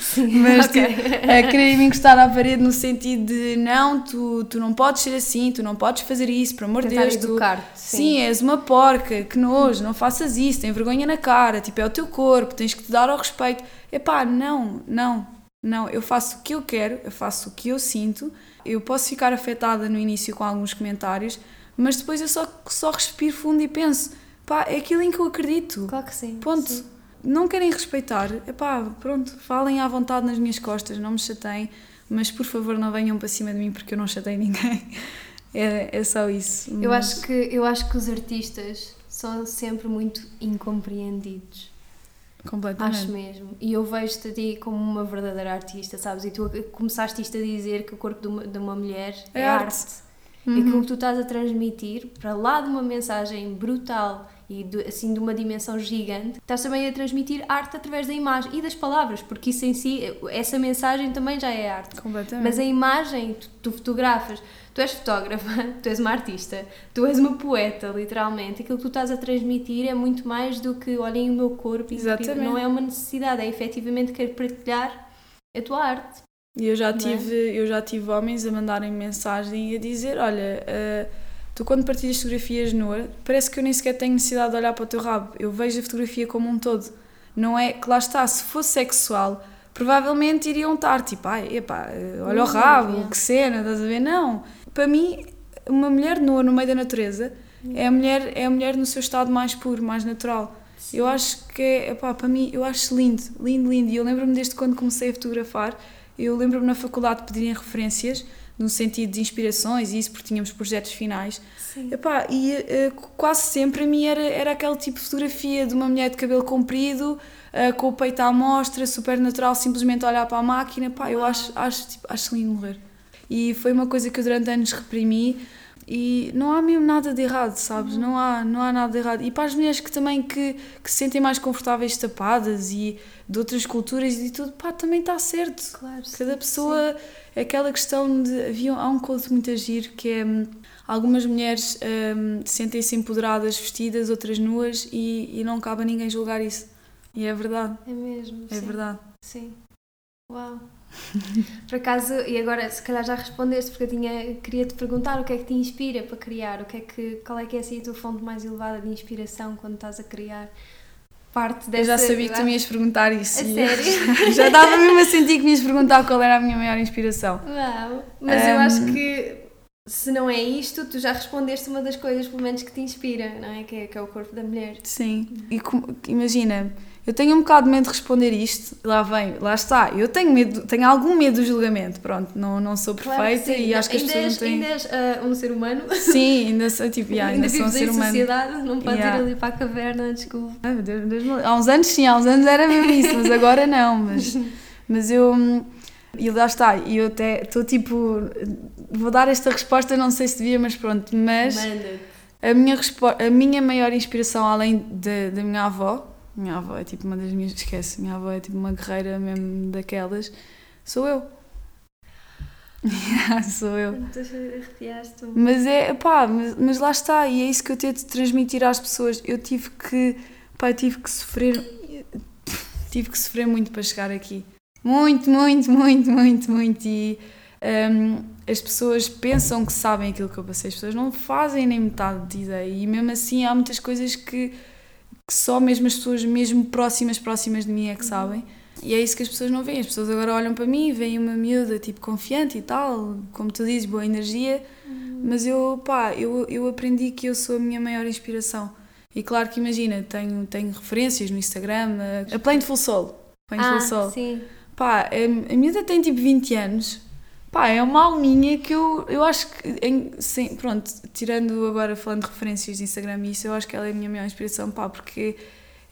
Sim, Mas okay. a quererem me encostar à parede no sentido de não, tu, tu não podes ser assim, tu não podes fazer isso, por amor de Deus. Tu, sim. sim, és uma porca, que nojo, não faças isso, tem vergonha na cara, tipo, é o teu corpo, tens que te dar ao respeito. Epá, não, não, não, eu faço o que eu quero, eu faço o que eu sinto. Eu posso ficar afetada no início com alguns comentários, mas depois eu só, só respiro fundo e penso: pá, é aquilo em que eu acredito. Claro que sim. Ponto. Sim. Não querem respeitar? Epá, pronto, falem à vontade nas minhas costas, não me chateiem, mas por favor não venham para cima de mim porque eu não chatei ninguém. É, é só isso. Mas... Eu, acho que, eu acho que os artistas são sempre muito incompreendidos. Completamente. Acho mesmo. E eu vejo-te a ti como uma verdadeira artista, sabes? E tu começaste isto a dizer que o corpo de uma, de uma mulher é, é arte. arte. Uhum. Aquilo que tu estás a transmitir, para lá de uma mensagem brutal e de, assim de uma dimensão gigante, estás também a transmitir arte através da imagem e das palavras, porque isso em si, essa mensagem também já é arte. Completamente. Mas a imagem, tu, tu fotografas, tu és fotógrafa, tu és uma artista, tu és uma poeta, literalmente. Aquilo que tu estás a transmitir é muito mais do que olhem o meu corpo. Exatamente. Não é uma necessidade, é efetivamente querer partilhar a tua arte. E eu já é? tive, é? eu já tive homens a mandarem mensagem e a dizer, olha, uh, tu quando partilhas fotografias nuas, parece que eu nem sequer tenho necessidade de olhar para o teu rabo. Eu vejo a fotografia como um todo. Não é que lá está, se fosse sexual, provavelmente iriam estar tipo, ai, epá, eh, olha o hum, rabo, que cena, estás a ver? Não para mim, uma mulher nua no meio da natureza é a mulher, é a mulher no seu estado mais puro, mais natural. Sim. Eu acho que é, epá, para mim, eu acho lindo, lindo, lindo. E eu lembro-me desde quando comecei a fotografar, eu lembro-me na faculdade de pedirem referências, no sentido de inspirações e isso, porque tínhamos projetos finais. Sim. Epá, e uh, quase sempre a mim era, era aquele tipo de fotografia de uma mulher de cabelo comprido, uh, com o peito à mostra, super natural, simplesmente olhar para a máquina. Epá, eu acho, acho, tipo, acho lindo morrer. E foi uma coisa que eu durante anos reprimi e não há mesmo nada de errado, sabes? Não há, não há nada de errado. E para as mulheres que também que, que se sentem mais confortáveis tapadas e de outras culturas e tudo, pá, também está certo. Claro, Cada pessoa, sim. Aquela questão de. Havia, há um conto muito agir que é. Hum, algumas mulheres um, sentem-se empoderadas, vestidas, outras nuas e, e não cabe a ninguém julgar isso. E é verdade. É mesmo. É sim. verdade. Sim. Uau. Por acaso, e agora se calhar já respondeste, porque eu tinha, queria te perguntar o que é que te inspira para criar, o que é que, qual é que é assim, a tua fonte mais elevada de inspiração quando estás a criar? Parte dessa... Eu já sabia que tu me ias perguntar isso. A sério? já estava mesmo a sentir que me ias perguntar qual era a minha maior inspiração. Uau. Mas um... eu acho que se não é isto, tu já respondeste uma das coisas, pelo menos, que te inspira, não é? Que é, que é o corpo da mulher. Sim. E imagina, eu tenho um bocado de medo de responder isto, lá vem, lá está, eu tenho medo, tenho algum medo do julgamento, pronto, não, não sou perfeita claro e acho que as pessoas és, não têm... Ainda és uh, um ser humano? Sim, ainda sou, tipo, yeah, ainda, ainda sou um ser humano. sociedade, não podes yeah. ir ali para a caverna, desculpa. Ai meu Deus, Deus, há uns anos sim, há uns anos era mesmo isso, mas agora não, mas, mas eu... E lá está, e eu até estou tipo... Vou dar esta resposta, não sei se devia, mas pronto, mas... A minha, a minha maior inspiração, além da minha avó, minha avó é tipo uma das minhas. Esquece, minha avó é tipo uma guerreira mesmo daquelas. Sou eu. sou eu. Mas é, pá, mas, mas, lá está, e é isso que eu tento transmitir às pessoas. Eu tive que, pá, tive que sofrer, tive que sofrer muito para chegar aqui. Muito, muito, muito, muito, muito. E um, as pessoas pensam que sabem aquilo que eu passei, as pessoas não fazem nem metade de ideia. E mesmo assim há muitas coisas que que só mesmo as pessoas mesmo próximas, próximas de mim é que sabem. E é isso que as pessoas não veem. As pessoas agora olham para mim e veem uma miúda tipo confiante e tal, como tu dizes, boa energia. Uhum. Mas eu, pá, eu, eu aprendi que eu sou a minha maior inspiração. E claro que imagina, tenho, tenho referências no Instagram, a, a Plainful Soul. Plainful ah, Soul. Sim. Pá, a, a miúda tem tipo 20 anos Pá, é uma alminha que eu, eu acho que, em, sim, pronto, tirando agora falando de referências de Instagram e isso, eu acho que ela é a minha maior inspiração, pá, porque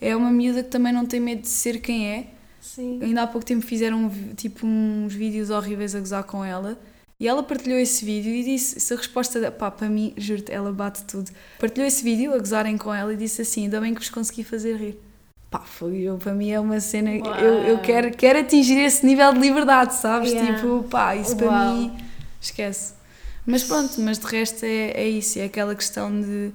é uma miúda que também não tem medo de ser quem é. Sim. Ainda há pouco tempo fizeram tipo uns vídeos horríveis a gozar com ela e ela partilhou esse vídeo e disse, se a resposta, pá, para mim, juro-te, ela bate tudo. Partilhou esse vídeo a gozarem com ela e disse assim, ainda bem que vos consegui fazer rir pá, foi, eu, para mim é uma cena, eu, eu quero, quero atingir esse nível de liberdade, sabes? Yeah. Tipo, pá, isso Uau. para mim, esquece. Mas pronto, mas de resto é, é isso, é aquela questão de,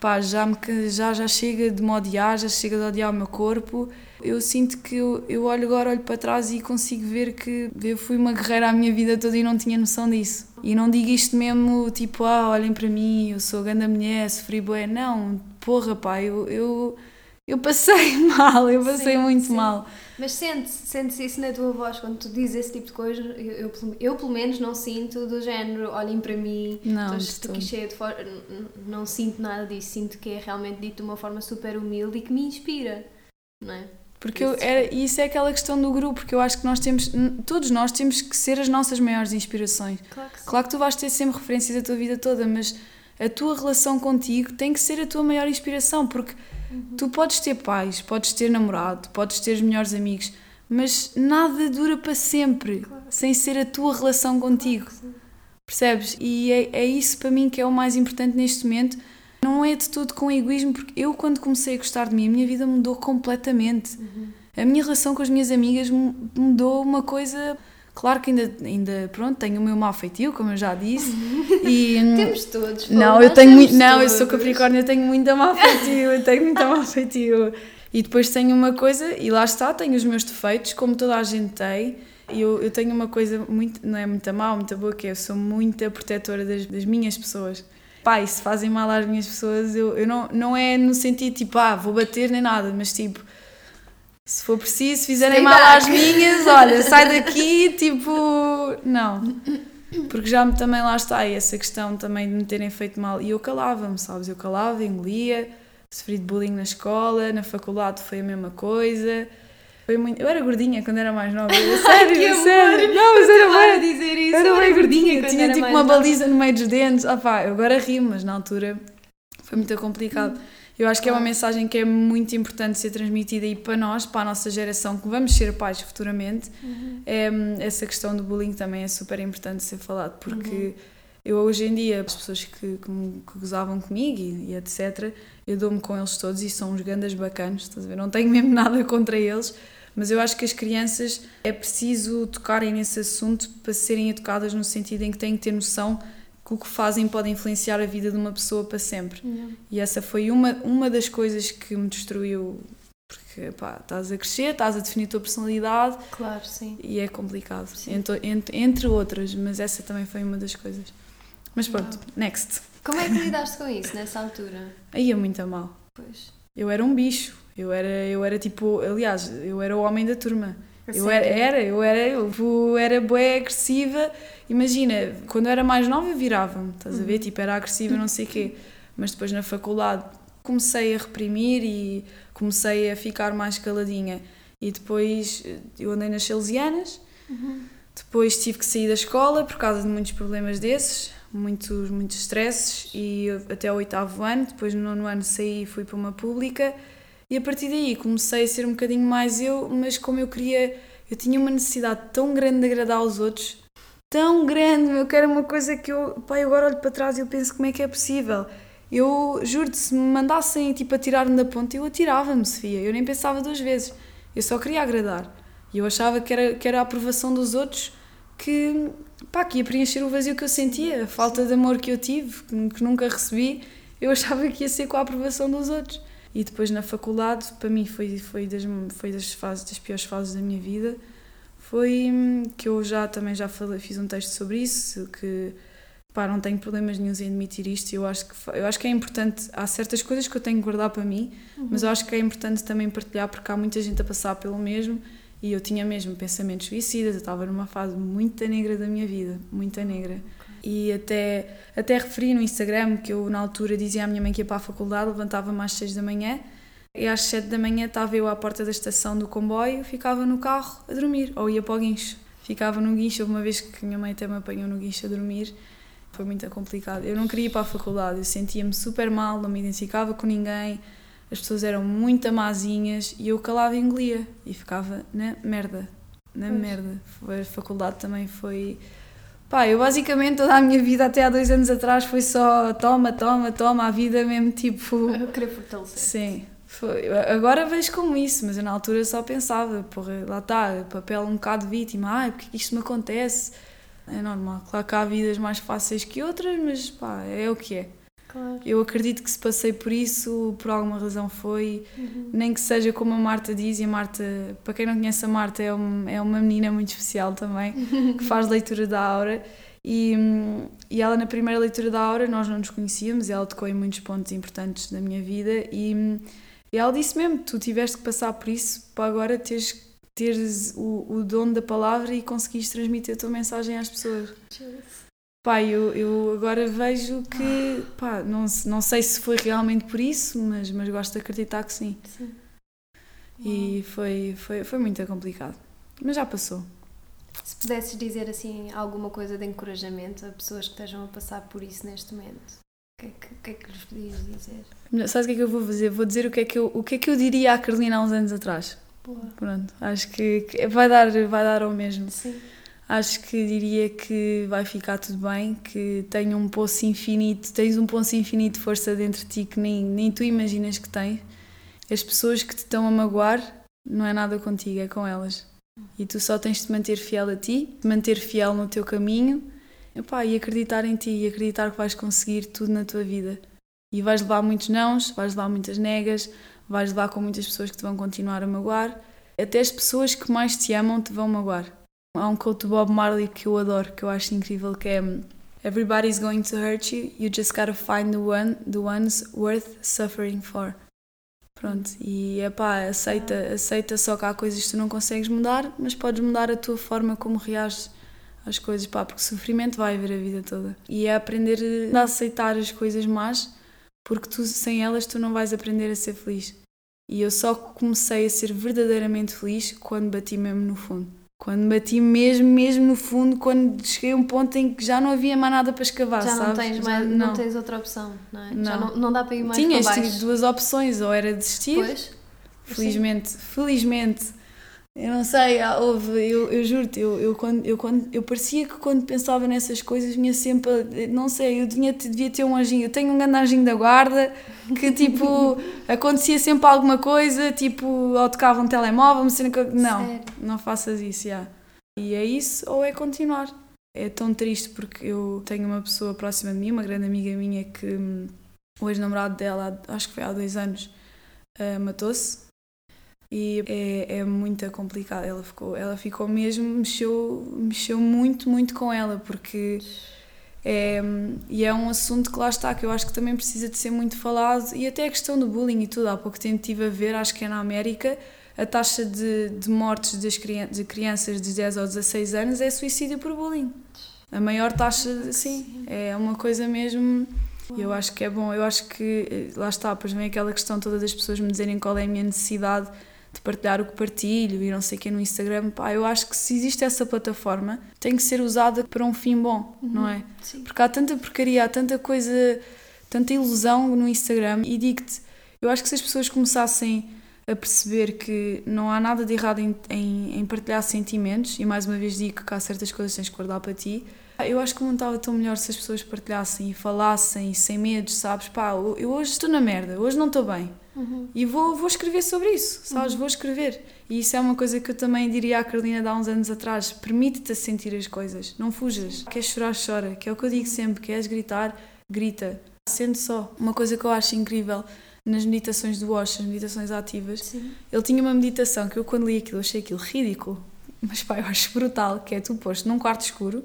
pá, já, me, já, já chega de me odiar, já chega de odiar o meu corpo. Eu sinto que eu, eu olho agora, olho para trás e consigo ver que eu fui uma guerreira a minha vida toda e não tinha noção disso. E não digo isto mesmo, tipo, ah, olhem para mim, eu sou grande mulher, sofri bué. Não, porra, pá, eu, eu eu passei mal, eu passei sim, muito sim. mal. Mas sentes, sentes isso na tua voz quando tu dizes esse tipo de coisa? Eu, eu, eu pelo menos não sinto do género, olhem para mim, não, estou aqui cheia de fora. Não, não sinto nada disso, sinto que é realmente dito de uma forma super humilde e que me inspira, não é? Porque eu, era, isso é aquela questão do grupo, porque eu acho que nós temos, todos nós temos que ser as nossas maiores inspirações. Claro que, claro que tu vais ter sempre referências a tua vida toda, mas a tua relação contigo tem que ser a tua maior inspiração, porque Uhum. Tu podes ter pais, podes ter namorado, podes ter os melhores amigos, mas nada dura para sempre claro. sem ser a tua relação contigo. Claro Percebes? E é, é isso para mim que é o mais importante neste momento. Não é de tudo com egoísmo, porque eu, quando comecei a gostar de mim, a minha vida mudou completamente. Uhum. A minha relação com as minhas amigas mudou uma coisa Claro que ainda, ainda pronto, tenho o meu mau feitio, como eu já disse. E, temos todos. Não, eu tenho muito, não, eu sou Capricórnio, eu tenho muito mau feitio, eu tenho muito mau feitio. E depois tenho uma coisa, e lá está, tenho os meus defeitos, como toda a gente tem. E eu, eu tenho uma coisa muito, não é muito má, muito boa, que é eu sou muito protetora das, das minhas pessoas. Pai, se fazem mal às minhas pessoas, eu, eu não, não é no sentido tipo, ah, vou bater nem nada, mas tipo, se for preciso, se fizerem mal às minhas, olha, sai daqui, tipo. Não. Porque já também lá está, e essa questão também de me terem feito mal. E eu calava-me, sabes? Eu calava, engolia, sofri de bullying na escola, na faculdade foi a mesma coisa. Foi muito... Eu era gordinha quando era mais nova. sério, que sério. Não, mas era bem. dizer isso. Era, eu era gordinha Tinha era tipo uma baliza no meio dos dentes. Ah pá, eu agora rio, mas na altura foi muito complicado. Eu acho que é uma mensagem que é muito importante ser transmitida e para nós, para a nossa geração, que vamos ser pais futuramente, uhum. é, essa questão do bullying também é super importante ser falado, porque uhum. eu hoje em dia, as pessoas que, que, que gozavam comigo e, e etc., eu dou-me com eles todos e são uns grandes bacanos, estás a ver? Não tenho mesmo nada contra eles, mas eu acho que as crianças é preciso tocarem nesse assunto para serem educadas no sentido em que têm que ter noção que o que fazem pode influenciar a vida de uma pessoa para sempre. E essa foi uma, uma das coisas que me destruiu. Porque, pá, estás a crescer, estás a definir a tua personalidade. Claro, sim. E é complicado. Entre, entre, entre, outras, mas essa também foi uma das coisas. Mas pronto, next. Como é que lidaste com isso nessa altura? Aí é muito a mal. Pois. Eu era um bicho. Eu era, eu era tipo, aliás, eu era o homem da turma. Eu era, era, eu era, eu era bué agressiva. Imagina, quando eu era mais nova virava-me, estás a ver? Uhum. Tipo, era agressiva, não sei o quê. Mas depois na faculdade comecei a reprimir e comecei a ficar mais caladinha. E depois eu andei nas Salesianas, uhum. depois tive que sair da escola por causa de muitos problemas desses, muitos, muitos stresses, e até o oitavo ano, depois no nono ano saí e fui para uma pública e a partir daí comecei a ser um bocadinho mais eu, mas como eu queria, eu tinha uma necessidade tão grande de agradar aos outros, tão grande, eu quero uma coisa que eu, pai, agora olho para trás e eu penso como é que é possível. Eu juro-te, se me mandassem tipo atirar-me da ponte, eu atirava-me, Sofia, eu nem pensava duas vezes, eu só queria agradar. E eu achava que era, que era a aprovação dos outros que, pá, que ia preencher o vazio que eu sentia, a falta de amor que eu tive, que nunca recebi, eu achava que ia ser com a aprovação dos outros. E depois na faculdade, para mim foi, foi, das, foi das, fases, das piores fases da minha vida. Foi hum, que eu já também já falei, fiz um texto sobre isso, que pá, não tenho problemas nenhum em admitir isto. Eu acho, que, eu acho que é importante, há certas coisas que eu tenho que guardar para mim, uhum. mas eu acho que é importante também partilhar porque há muita gente a passar pelo mesmo e eu tinha mesmo pensamentos suicidas, eu estava numa fase muito negra da minha vida, muito negra e até, até referi no Instagram que eu na altura dizia à minha mãe que ia para a faculdade, levantava-me às 6 da manhã e às 7 da manhã estava eu à porta da estação do comboio, ficava no carro a dormir ou ia para o guincho. Ficava no guincho, uma vez que a minha mãe até me apanhou no guincho a dormir, foi muito complicado. Eu não queria ir para a faculdade, eu sentia-me super mal, não me identificava com ninguém, as pessoas eram muito amazinhas e eu calava e engolia e ficava na merda, na pois. merda. A faculdade também foi Pá, eu basicamente toda a minha vida até há dois anos atrás foi só toma, toma, toma, a vida mesmo tipo. Eu queria fortalecer. Sim. Foi. Agora vejo como isso, mas eu na altura só pensava, porra, lá está, papel um bocado de vítima, ai, porque isto me acontece? É normal. Claro que há vidas mais fáceis que outras, mas pá, é o que é. Claro. Eu acredito que se passei por isso, por alguma razão foi, uhum. nem que seja como a Marta diz, e a Marta, para quem não conhece a Marta, é, um, é uma menina muito especial também, que faz leitura da aura. E, e ela, na primeira leitura da aura, nós não nos conhecíamos, e ela tocou em muitos pontos importantes da minha vida. E, e ela disse mesmo: tu tiveste que passar por isso para agora teres, teres o, o dom da palavra e conseguires transmitir a tua mensagem às pessoas. Jesus. Pá, eu, eu agora vejo que, pá, não, não sei se foi realmente por isso, mas, mas gosto de acreditar que sim. sim. E foi, foi, foi muito complicado. Mas já passou. Se pudesses dizer assim alguma coisa de encorajamento a pessoas que estejam a passar por isso neste momento, o que é que, que, é que lhes podias dizer? Sabes o que é que eu vou fazer? Vou dizer o que é que eu, o que é que eu diria à Carolina há uns anos atrás. Boa. Pronto, acho que, que vai, dar, vai dar ao mesmo. Sim acho que diria que vai ficar tudo bem, que tenho um poço infinito, tens um poço infinito de força dentro de ti que nem, nem tu imaginas que tens. As pessoas que te estão a magoar não é nada contigo, é com elas. E tu só tens de te manter fiel a ti, manter fiel no teu caminho e acreditar em ti e acreditar que vais conseguir tudo na tua vida. E vais levar muitos nãos, vais levar muitas negas, vais levar com muitas pessoas que te vão continuar a magoar. Até as pessoas que mais te amam te vão magoar. Há um quote do Bob Marley que eu adoro, que eu acho incrível, que é Everybody's going to hurt you, you just gotta find the, one, the ones worth suffering for. Pronto, e é pá, aceita, aceita só que há coisas que tu não consegues mudar, mas podes mudar a tua forma como reages às coisas, pá, porque sofrimento vai haver a vida toda. E é aprender a aceitar as coisas más, porque tu, sem elas tu não vais aprender a ser feliz. E eu só comecei a ser verdadeiramente feliz quando bati mesmo no fundo. Quando bati mesmo, mesmo no fundo, quando cheguei a um ponto em que já não havia mais nada para escavar, já sabes? Não tens, mais, não. não tens outra opção, não é? Não. Já não, não dá para ir mais Tinhas, para baixo. duas opções, ou era desistir, pois, felizmente, sim. felizmente eu não sei, houve, eu, eu juro-te, eu, eu, quando, eu, quando, eu parecia que quando pensava nessas coisas vinha sempre, não sei, eu tinha, devia ter um anjinho, eu tenho um grande anjinho da guarda que tipo, acontecia sempre alguma coisa, tipo, ou tocava um telemóvel, não, Sério? não faças isso, já. E é isso, ou é continuar. É tão triste porque eu tenho uma pessoa próxima de mim, uma grande amiga minha que hum, o ex-namorado dela, acho que foi há dois anos, uh, matou-se e é, é muito complicado. Ela ficou, ela ficou mesmo, mexeu, mexeu muito, muito com ela, porque É, e é um assunto que lá está, que eu acho que também precisa de ser muito falado, e até a questão do bullying e tudo. Há pouco tempo estive a ver, acho que é na América, a taxa de, de mortes das, de crianças de 10 ou 16 anos é suicídio por bullying. A maior taxa, sim, é uma coisa mesmo. Eu acho que é bom, eu acho que eh, lá está, depois vem aquela questão toda das pessoas me dizerem qual é a minha necessidade de partilhar o que partilho e não sei o que no Instagram, pá, eu acho que se existe essa plataforma tem que ser usada para um fim bom, uhum. não é? Sim. Porque há tanta porcaria, há tanta coisa, tanta ilusão no Instagram e digo-te, eu acho que se as pessoas começassem a perceber que não há nada de errado em, em, em partilhar sentimentos, e mais uma vez digo que há certas coisas que tens que guardar para ti, eu acho que o mundo estava tão melhor se as pessoas partilhassem e falassem sem medo, sabes? Pá, eu hoje estou na merda, hoje não estou bem. Uhum. E vou, vou escrever sobre isso, sabes? Uhum. Vou escrever. E isso é uma coisa que eu também diria à Carolina há uns anos atrás: permite-te sentir as coisas, não fujas. Queres chorar, chora, que é o que eu digo sempre: queres gritar, grita. Sente só. Uma coisa que eu acho incrível nas meditações do Osho, as meditações ativas, Sim. ele tinha uma meditação que eu, quando li aquilo, achei aquilo ridículo, mas pá, eu acho brutal: que é tu posto num quarto escuro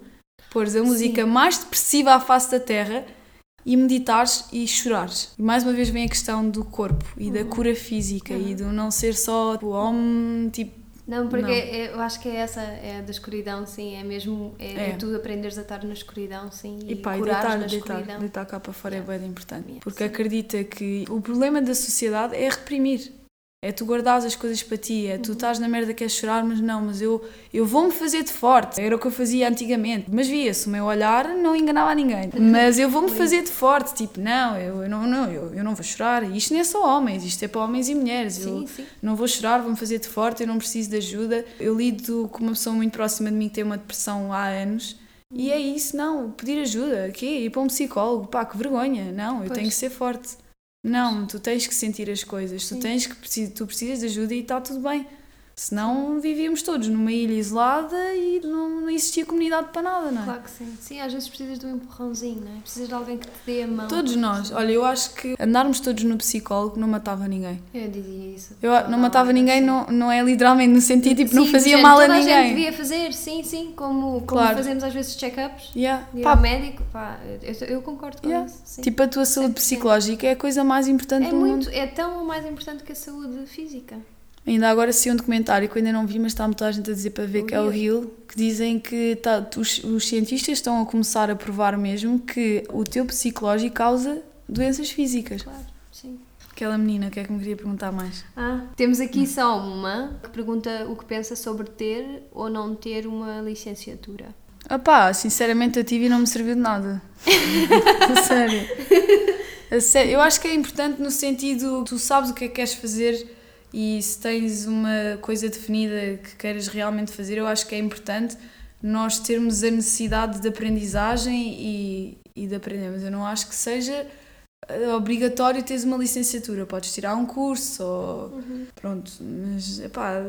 pôres a música Sim. mais depressiva à face da Terra e meditares e chorares. E mais uma vez vem a questão do corpo e uhum. da cura física uhum. e do não ser só o homem, tipo. Não, porque não. É, eu acho que é essa, é da escuridão, sim, é mesmo, é, é. é tu aprenderes a estar na escuridão, sim, e, e pá, deitar, na deitar, escuridão. deitar cá para fora é yeah. é bem importante, yeah, porque sim. acredita que o problema da sociedade é reprimir. É tu guardares as coisas para ti, é tu uhum. estás na merda que é chorar, mas não, mas eu, eu vou-me fazer de forte. Era o que eu fazia antigamente. Mas via-se, o meu olhar não enganava ninguém. Mas eu vou-me fazer de forte, tipo, não, eu, eu não, não eu, eu não vou chorar. Isto nem é só homens, isto é para homens e mulheres. Sim, eu sim. não vou chorar, vou-me fazer de forte, eu não preciso de ajuda. Eu lido com uma pessoa muito próxima de mim que tem uma depressão há anos. E é isso, não, pedir ajuda, aqui, ir para um psicólogo, pá, que vergonha, não, eu pois. tenho que ser forte. Não, tu tens que sentir as coisas, tu tens que tu precisas de ajuda e está tudo bem. Senão vivíamos todos numa ilha isolada e não, não existia comunidade para nada, não é? Claro que sim. Sim, às vezes precisas de um empurrãozinho, não é? Precisas de alguém que te dê a mão. Todos nós. Olha, eu acho que andarmos todos no psicólogo não matava ninguém. Eu dizia isso. Eu não, não matava ninguém, não, não é literalmente no sentido, tipo, sim, não fazia mal a ninguém. a gente devia fazer, sim, sim, como, claro. como fazemos às vezes check-ups. Yeah. Ao médico, pá, eu, eu concordo com yeah. isso. Sim. Tipo, a tua saúde psicológica é a coisa mais importante é do muito, mundo. É tão ou mais importante que a saúde física. Ainda agora saiu um documentário que eu ainda não vi, mas está muita gente a dizer para ver, que é o Hill, que dizem que tá, os, os cientistas estão a começar a provar mesmo que o teu psicológico causa doenças físicas. Claro, sim. Aquela menina, o que é que me queria perguntar mais? Ah, temos aqui só uma que pergunta o que pensa sobre ter ou não ter uma licenciatura. Ah pá, sinceramente eu tive e não me serviu de nada. sério. A sério. Eu acho que é importante no sentido, tu sabes o que é que queres fazer e se tens uma coisa definida que queres realmente fazer, eu acho que é importante nós termos a necessidade de aprendizagem e, e de aprender. Mas eu não acho que seja eh, obrigatório teres uma licenciatura. Podes tirar um curso ou. Uhum. Pronto, mas epá,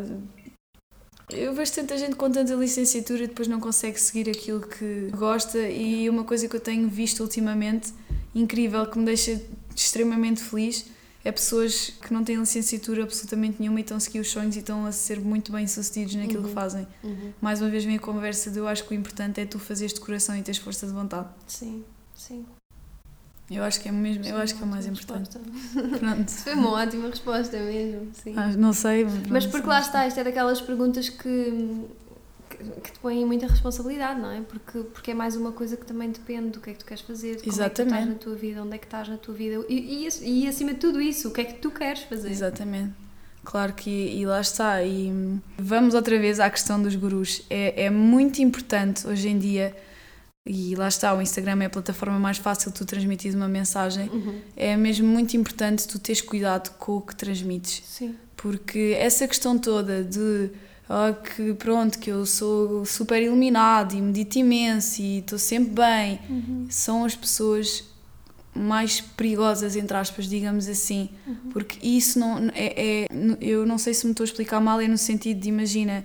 eu vejo tanta gente com tanta licenciatura e depois não consegue seguir aquilo que gosta. E uma coisa que eu tenho visto ultimamente, incrível, que me deixa extremamente feliz é pessoas que não têm licenciatura absolutamente nenhuma e estão a seguir os sonhos e estão a ser muito bem sucedidos naquilo uhum. que fazem. Uhum. Mais uma vez vem a conversa de eu acho que o importante é tu fazeres de coração e teres força de vontade. Sim, sim. Eu acho que é mesmo, eu acho que é o mais importante. Pronto. Foi uma ótima resposta mesmo, sim. Ah, não sei, mas, mas porque lá está, isto é daquelas perguntas que que te põem muita responsabilidade, não é? Porque, porque é mais uma coisa que também depende do que é que tu queres fazer, de como é que tu estás na tua vida, onde é que estás na tua vida e, e, e acima de tudo isso, o que é que tu queres fazer. Exatamente. Claro que, e lá está. E vamos outra vez à questão dos gurus. É, é muito importante hoje em dia, e lá está, o Instagram é a plataforma mais fácil de tu transmitir uma mensagem. Uhum. É mesmo muito importante tu teres cuidado com o que transmites. Sim. Porque essa questão toda de oh, que pronto, que eu sou super iluminado e medito imenso e estou sempre bem, uhum. são as pessoas mais perigosas, entre aspas, digamos assim, uhum. porque isso não é, é, eu não sei se me estou a explicar mal, é no sentido de imagina,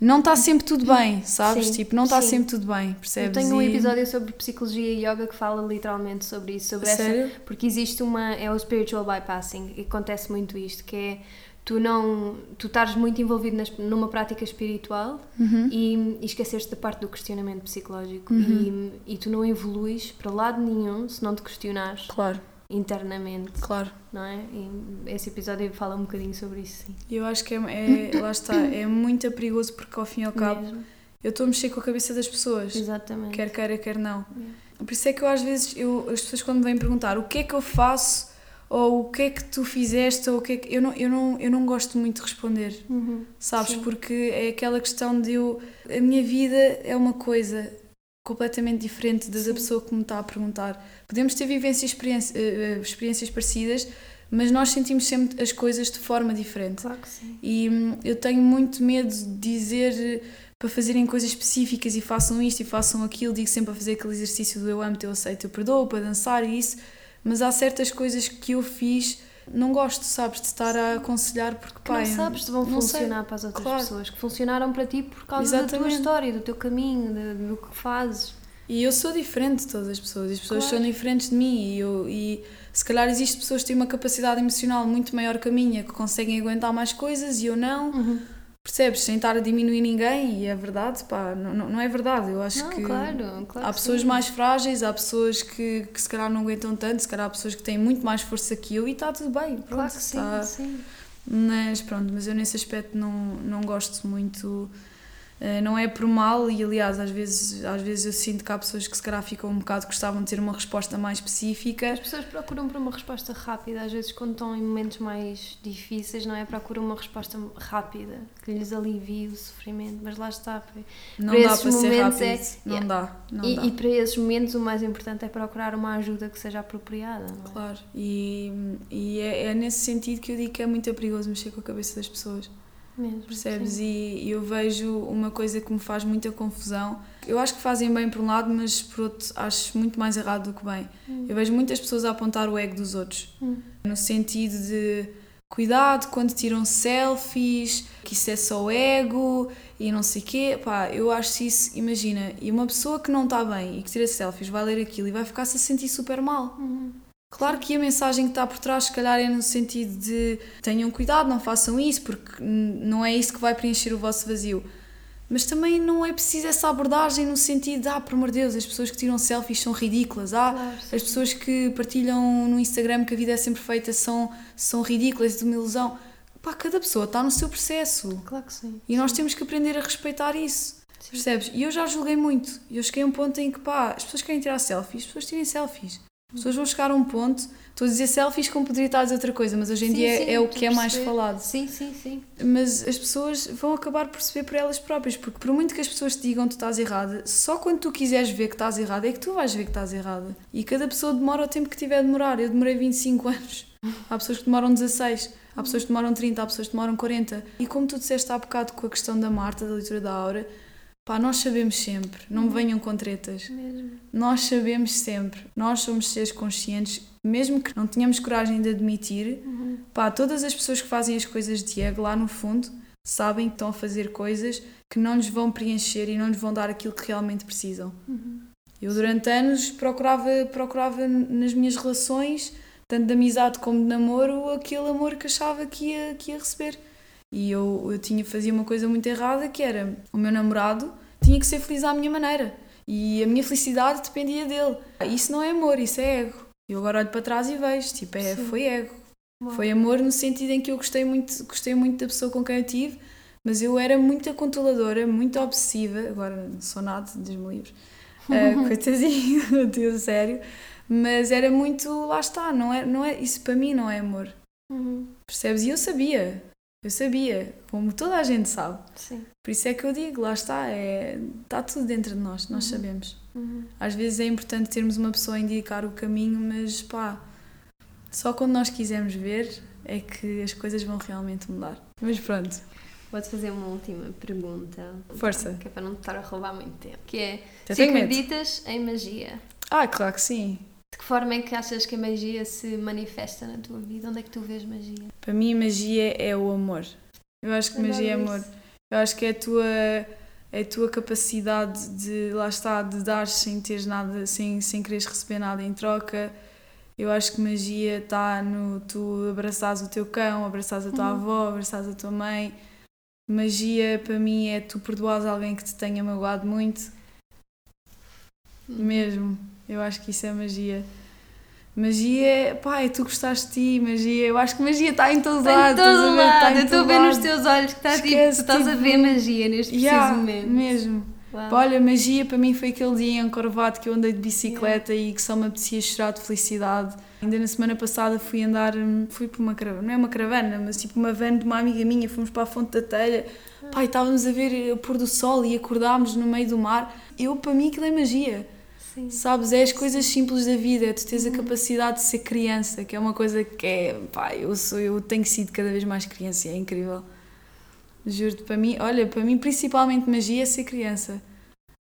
não está sempre tudo bem, sabes? Sim, tipo, não está sempre tudo bem, percebes? Eu tenho um episódio sobre psicologia e yoga que fala literalmente sobre isso, sobre Sério? essa, porque existe uma, é o spiritual bypassing, e acontece muito isto, que é tu não tu estás muito envolvido nas, numa prática espiritual Uhum. e, e esqueceste da parte do questionamento psicológico e, e tu não evoluís para lado nenhum se não te questionares Claro, internamente, claro. não é? E esse episódio fala um bocadinho sobre isso, sim. E eu acho que é, é- lá está, é muito perigoso porque ao fim e ao cabo Mesmo. eu estou a mexer com a cabeça das pessoas, Exatamente. quer queira, quer não. Yeah. Por isso é que eu às vezes, eu, as pessoas quando me vêm perguntar o que é que eu faço, ou o que é que tu fizeste, ou o que é que. Eu não, eu não, eu não gosto muito de responder, Uhum. sabes? Sim. Porque é aquela questão de eu. A minha vida é uma coisa completamente diferente da da Sim. pessoa que me está a perguntar. Podemos ter vivências, experiência- eh, eh, experiências parecidas, mas nós sentimos sempre as coisas de forma diferente. Claro que sim. E hum, eu tenho muito medo de dizer para fazerem coisas específicas e façam isto e façam aquilo. Digo sempre para fazer aquele exercício do eu amo, eu aceito, eu perdoo, para dançar e isso. Mas há certas coisas que eu fiz, não gosto, sabes, de estar a aconselhar porque, Que não pá, eu- sabes se vão não sei. funcionar para as outras Claro. pessoas, que funcionaram para ti por causa da tua Exatamente. história, do teu caminho, de- do que fazes. E eu sou diferente de todas as pessoas, as pessoas Claro. são diferentes de mim, e, eu, e se calhar existem pessoas que têm uma capacidade emocional muito maior que a minha, que conseguem aguentar mais coisas e eu não, percebes? Sem estar a diminuir ninguém, e é verdade, pá, não, não é verdade, eu acho Não, que claro, claro há pessoas sim. mais frágeis, há pessoas que, que se calhar não aguentam tanto, se calhar há pessoas que têm muito mais força que eu, e está tudo bem, pronto, Claro que sim, está- sim. mas pronto, mas eu nesse aspecto não, não gosto muito. Eh, Não é por mal, e aliás, às vezes, às vezes eu sinto que há pessoas que se calhar ficam um bocado gostavam de ter uma resposta mais específica. As pessoas procuram por uma resposta rápida, às vezes quando estão em momentos mais difíceis, não é? Procuram uma resposta rápida, que lhes alivie o sofrimento, mas lá está. pá. Não Para dá esses para ser momentos rápido. é- Não dá. Não E, dá. e para esses momentos o mais importante é procurar uma ajuda que seja apropriada, não é? Claro, e, e é, é nesse sentido que eu digo que é muito perigoso mexer com a cabeça das pessoas. Mesmo, Percebes? sim. E eu vejo uma coisa que me faz muita confusão. Eu acho que fazem bem por um lado, mas por outro acho muito mais errado do que bem. Hum. Eu vejo muitas pessoas a apontar o ego dos outros. Hum. No sentido de cuidado quando tiram selfies, que isso é só ego e não sei quê. Pá, eu acho isso, imagina, e uma pessoa que não está bem e que tira selfies vai ler aquilo e vai ficar-se a sentir super mal. Uhum. Claro que a mensagem que está por trás, se calhar, é no sentido de tenham cuidado, não façam isso, porque não é isso que vai preencher o vosso vazio. Mas também não é preciso essa abordagem no sentido de, ah, por amor de Deus, as pessoas que tiram selfies são ridículas, ah, Claro, sim. as pessoas que partilham no Instagram que a vida é sempre feita são, são ridículas, de uma ilusão. Pá, cada pessoa está no seu processo. Claro que sim. E nós temos que aprender a respeitar isso. Sim. Percebes? E eu já julguei muito. Eu cheguei a um ponto em que, pá, as pessoas querem tirar selfies, as pessoas tirem selfies. As pessoas vão chegar a um ponto, estou a dizer selfies como poderia estar a dizer outra coisa, mas hoje em Sim, dia sim, é, é o que é mais falado. Sim, sim, sim. Mas as pessoas vão acabar por perceber por elas próprias, porque por muito que as pessoas te digam que tu estás errada, só quando tu quiseres ver que estás errada é que tu vais ver que estás errada. E cada pessoa demora o tempo que tiver a demorar. Eu demorei 25 anos. Há pessoas que demoram 16, há pessoas que demoram 30, há pessoas que demoram 40. E como tu disseste há bocado com a questão da Marta, da leitura da Aura, pá, nós sabemos sempre, não me venham com tretas. Mesmo. Nós sabemos sempre, nós somos seres conscientes, mesmo que não tenhamos coragem de admitir, Uhum. pá, todas as pessoas que fazem as coisas de ego lá no fundo sabem que estão a fazer coisas que não lhes vão preencher e não lhes vão dar aquilo que realmente precisam. Uhum. Eu durante anos procurava, procurava nas minhas relações, tanto de amizade como de namoro, aquele amor que achava que ia, que ia receber. E eu, eu tinha, fazia uma coisa muito errada que era o meu namorado tinha que ser feliz à minha maneira. E a minha felicidade dependia dele. Isso não é amor, isso é ego. Eu agora olho para trás e vejo, tipo, é, Sim. foi ego. Uau. Foi amor no sentido em que eu gostei muito, gostei muito da pessoa com quem eu tive, mas eu era muito controladora, muito obsessiva. Agora não sou nada, Deus-me livre. Uh, coitadinho, Deus, sério. Mas era muito, lá está, não é, não é, isso para mim não é amor. Uhum. Percebes? E eu sabia, eu sabia, como toda a gente sabe. Sim. Por isso é que eu digo, lá está, é, está tudo dentro de nós, nós Uhum. sabemos. Uhum. Às vezes é importante termos uma pessoa a indicar o caminho, mas pá, só quando nós quisermos ver é que as coisas vão realmente mudar. Mas pronto, Vou-te fazer uma última pergunta. Força. Que é para não te estar a roubar muito tempo. Que é, Já se tenho medo. acreditas em magia, ah, claro que sim. De que forma é que achas que a magia se manifesta na tua vida? Onde é que tu vês magia? Para mim, magia é o amor. Eu acho que magia é Adoro amor. isso. Eu acho que é a tua, é a tua capacidade de, lá está, de dar sem teres nada, sem, sem quereres receber nada em troca. Eu acho que magia está no tu abraçares o teu cão, abraçares a tua Uhum. avó, abraçares a tua mãe. Magia para mim é tu perdoares alguém que te tenha magoado muito. Mesmo. Eu acho que isso é magia. Magia é tu gostaste de ti, magia. Eu acho que magia está em todo Está lado. em estás a todo ver? Está lado. em Eu estou a ver nos teus olhos que está tipo, tu Esquece, estás a tipo, ver magia neste preciso Yeah, momento. mesmo. Uau. Olha, magia para mim foi aquele dia em Corvato que eu andei de bicicleta e que só me apetecia chorar de felicidade. Ainda na semana passada fui andar, hum, fui por uma caravana, não é uma caravana, mas tipo uma van de uma amiga minha, fomos para a Fonte da Telha. Pá, e estávamos a ver o pôr do sol e acordámos no meio do mar. Eu, para mim, aquilo é magia. Sim. Sabes, é as coisas simples da vida, é tu tens a capacidade de ser criança, que é uma coisa que é, pá, eu sou, eu tenho sido cada vez mais criança, e é incrível. Juro-te, para mim, olha, para mim principalmente magia é ser criança.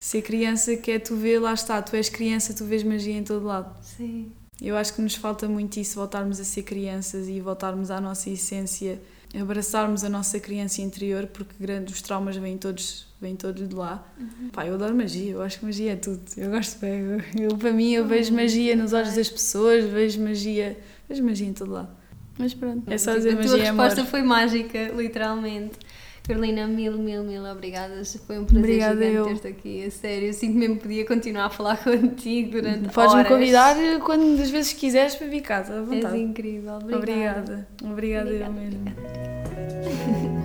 Ser criança que é tu ver, lá está, tu és criança, tu vês magia em todo lado. Sim. Eu acho que nos falta muito isso, voltarmos a ser crianças e voltarmos à nossa essência, abraçarmos a nossa criança interior, porque grandes, os traumas vêm todos, vêm todos de lá. Pá, eu adoro magia, eu acho que magia é tudo. Eu gosto bem. Eu, para mim, eu vejo magia nos olhos das pessoas, vejo magia, vejo magia em todo lado. Mas pronto, é só Tipo, dizer a tua magia é amor. resposta foi mágica, literalmente. Carolina, mil, mil, mil obrigadas. Foi um prazer Obrigada, gigante eu. ter-te aqui. A sério, eu sinto mesmo que podia continuar a falar contigo durante Podes-me convidar quando das vezes quiseres para vir casa, à És incrível. Obrigada. Obrigada, obrigada, eu Obrigada, mesmo. obrigada.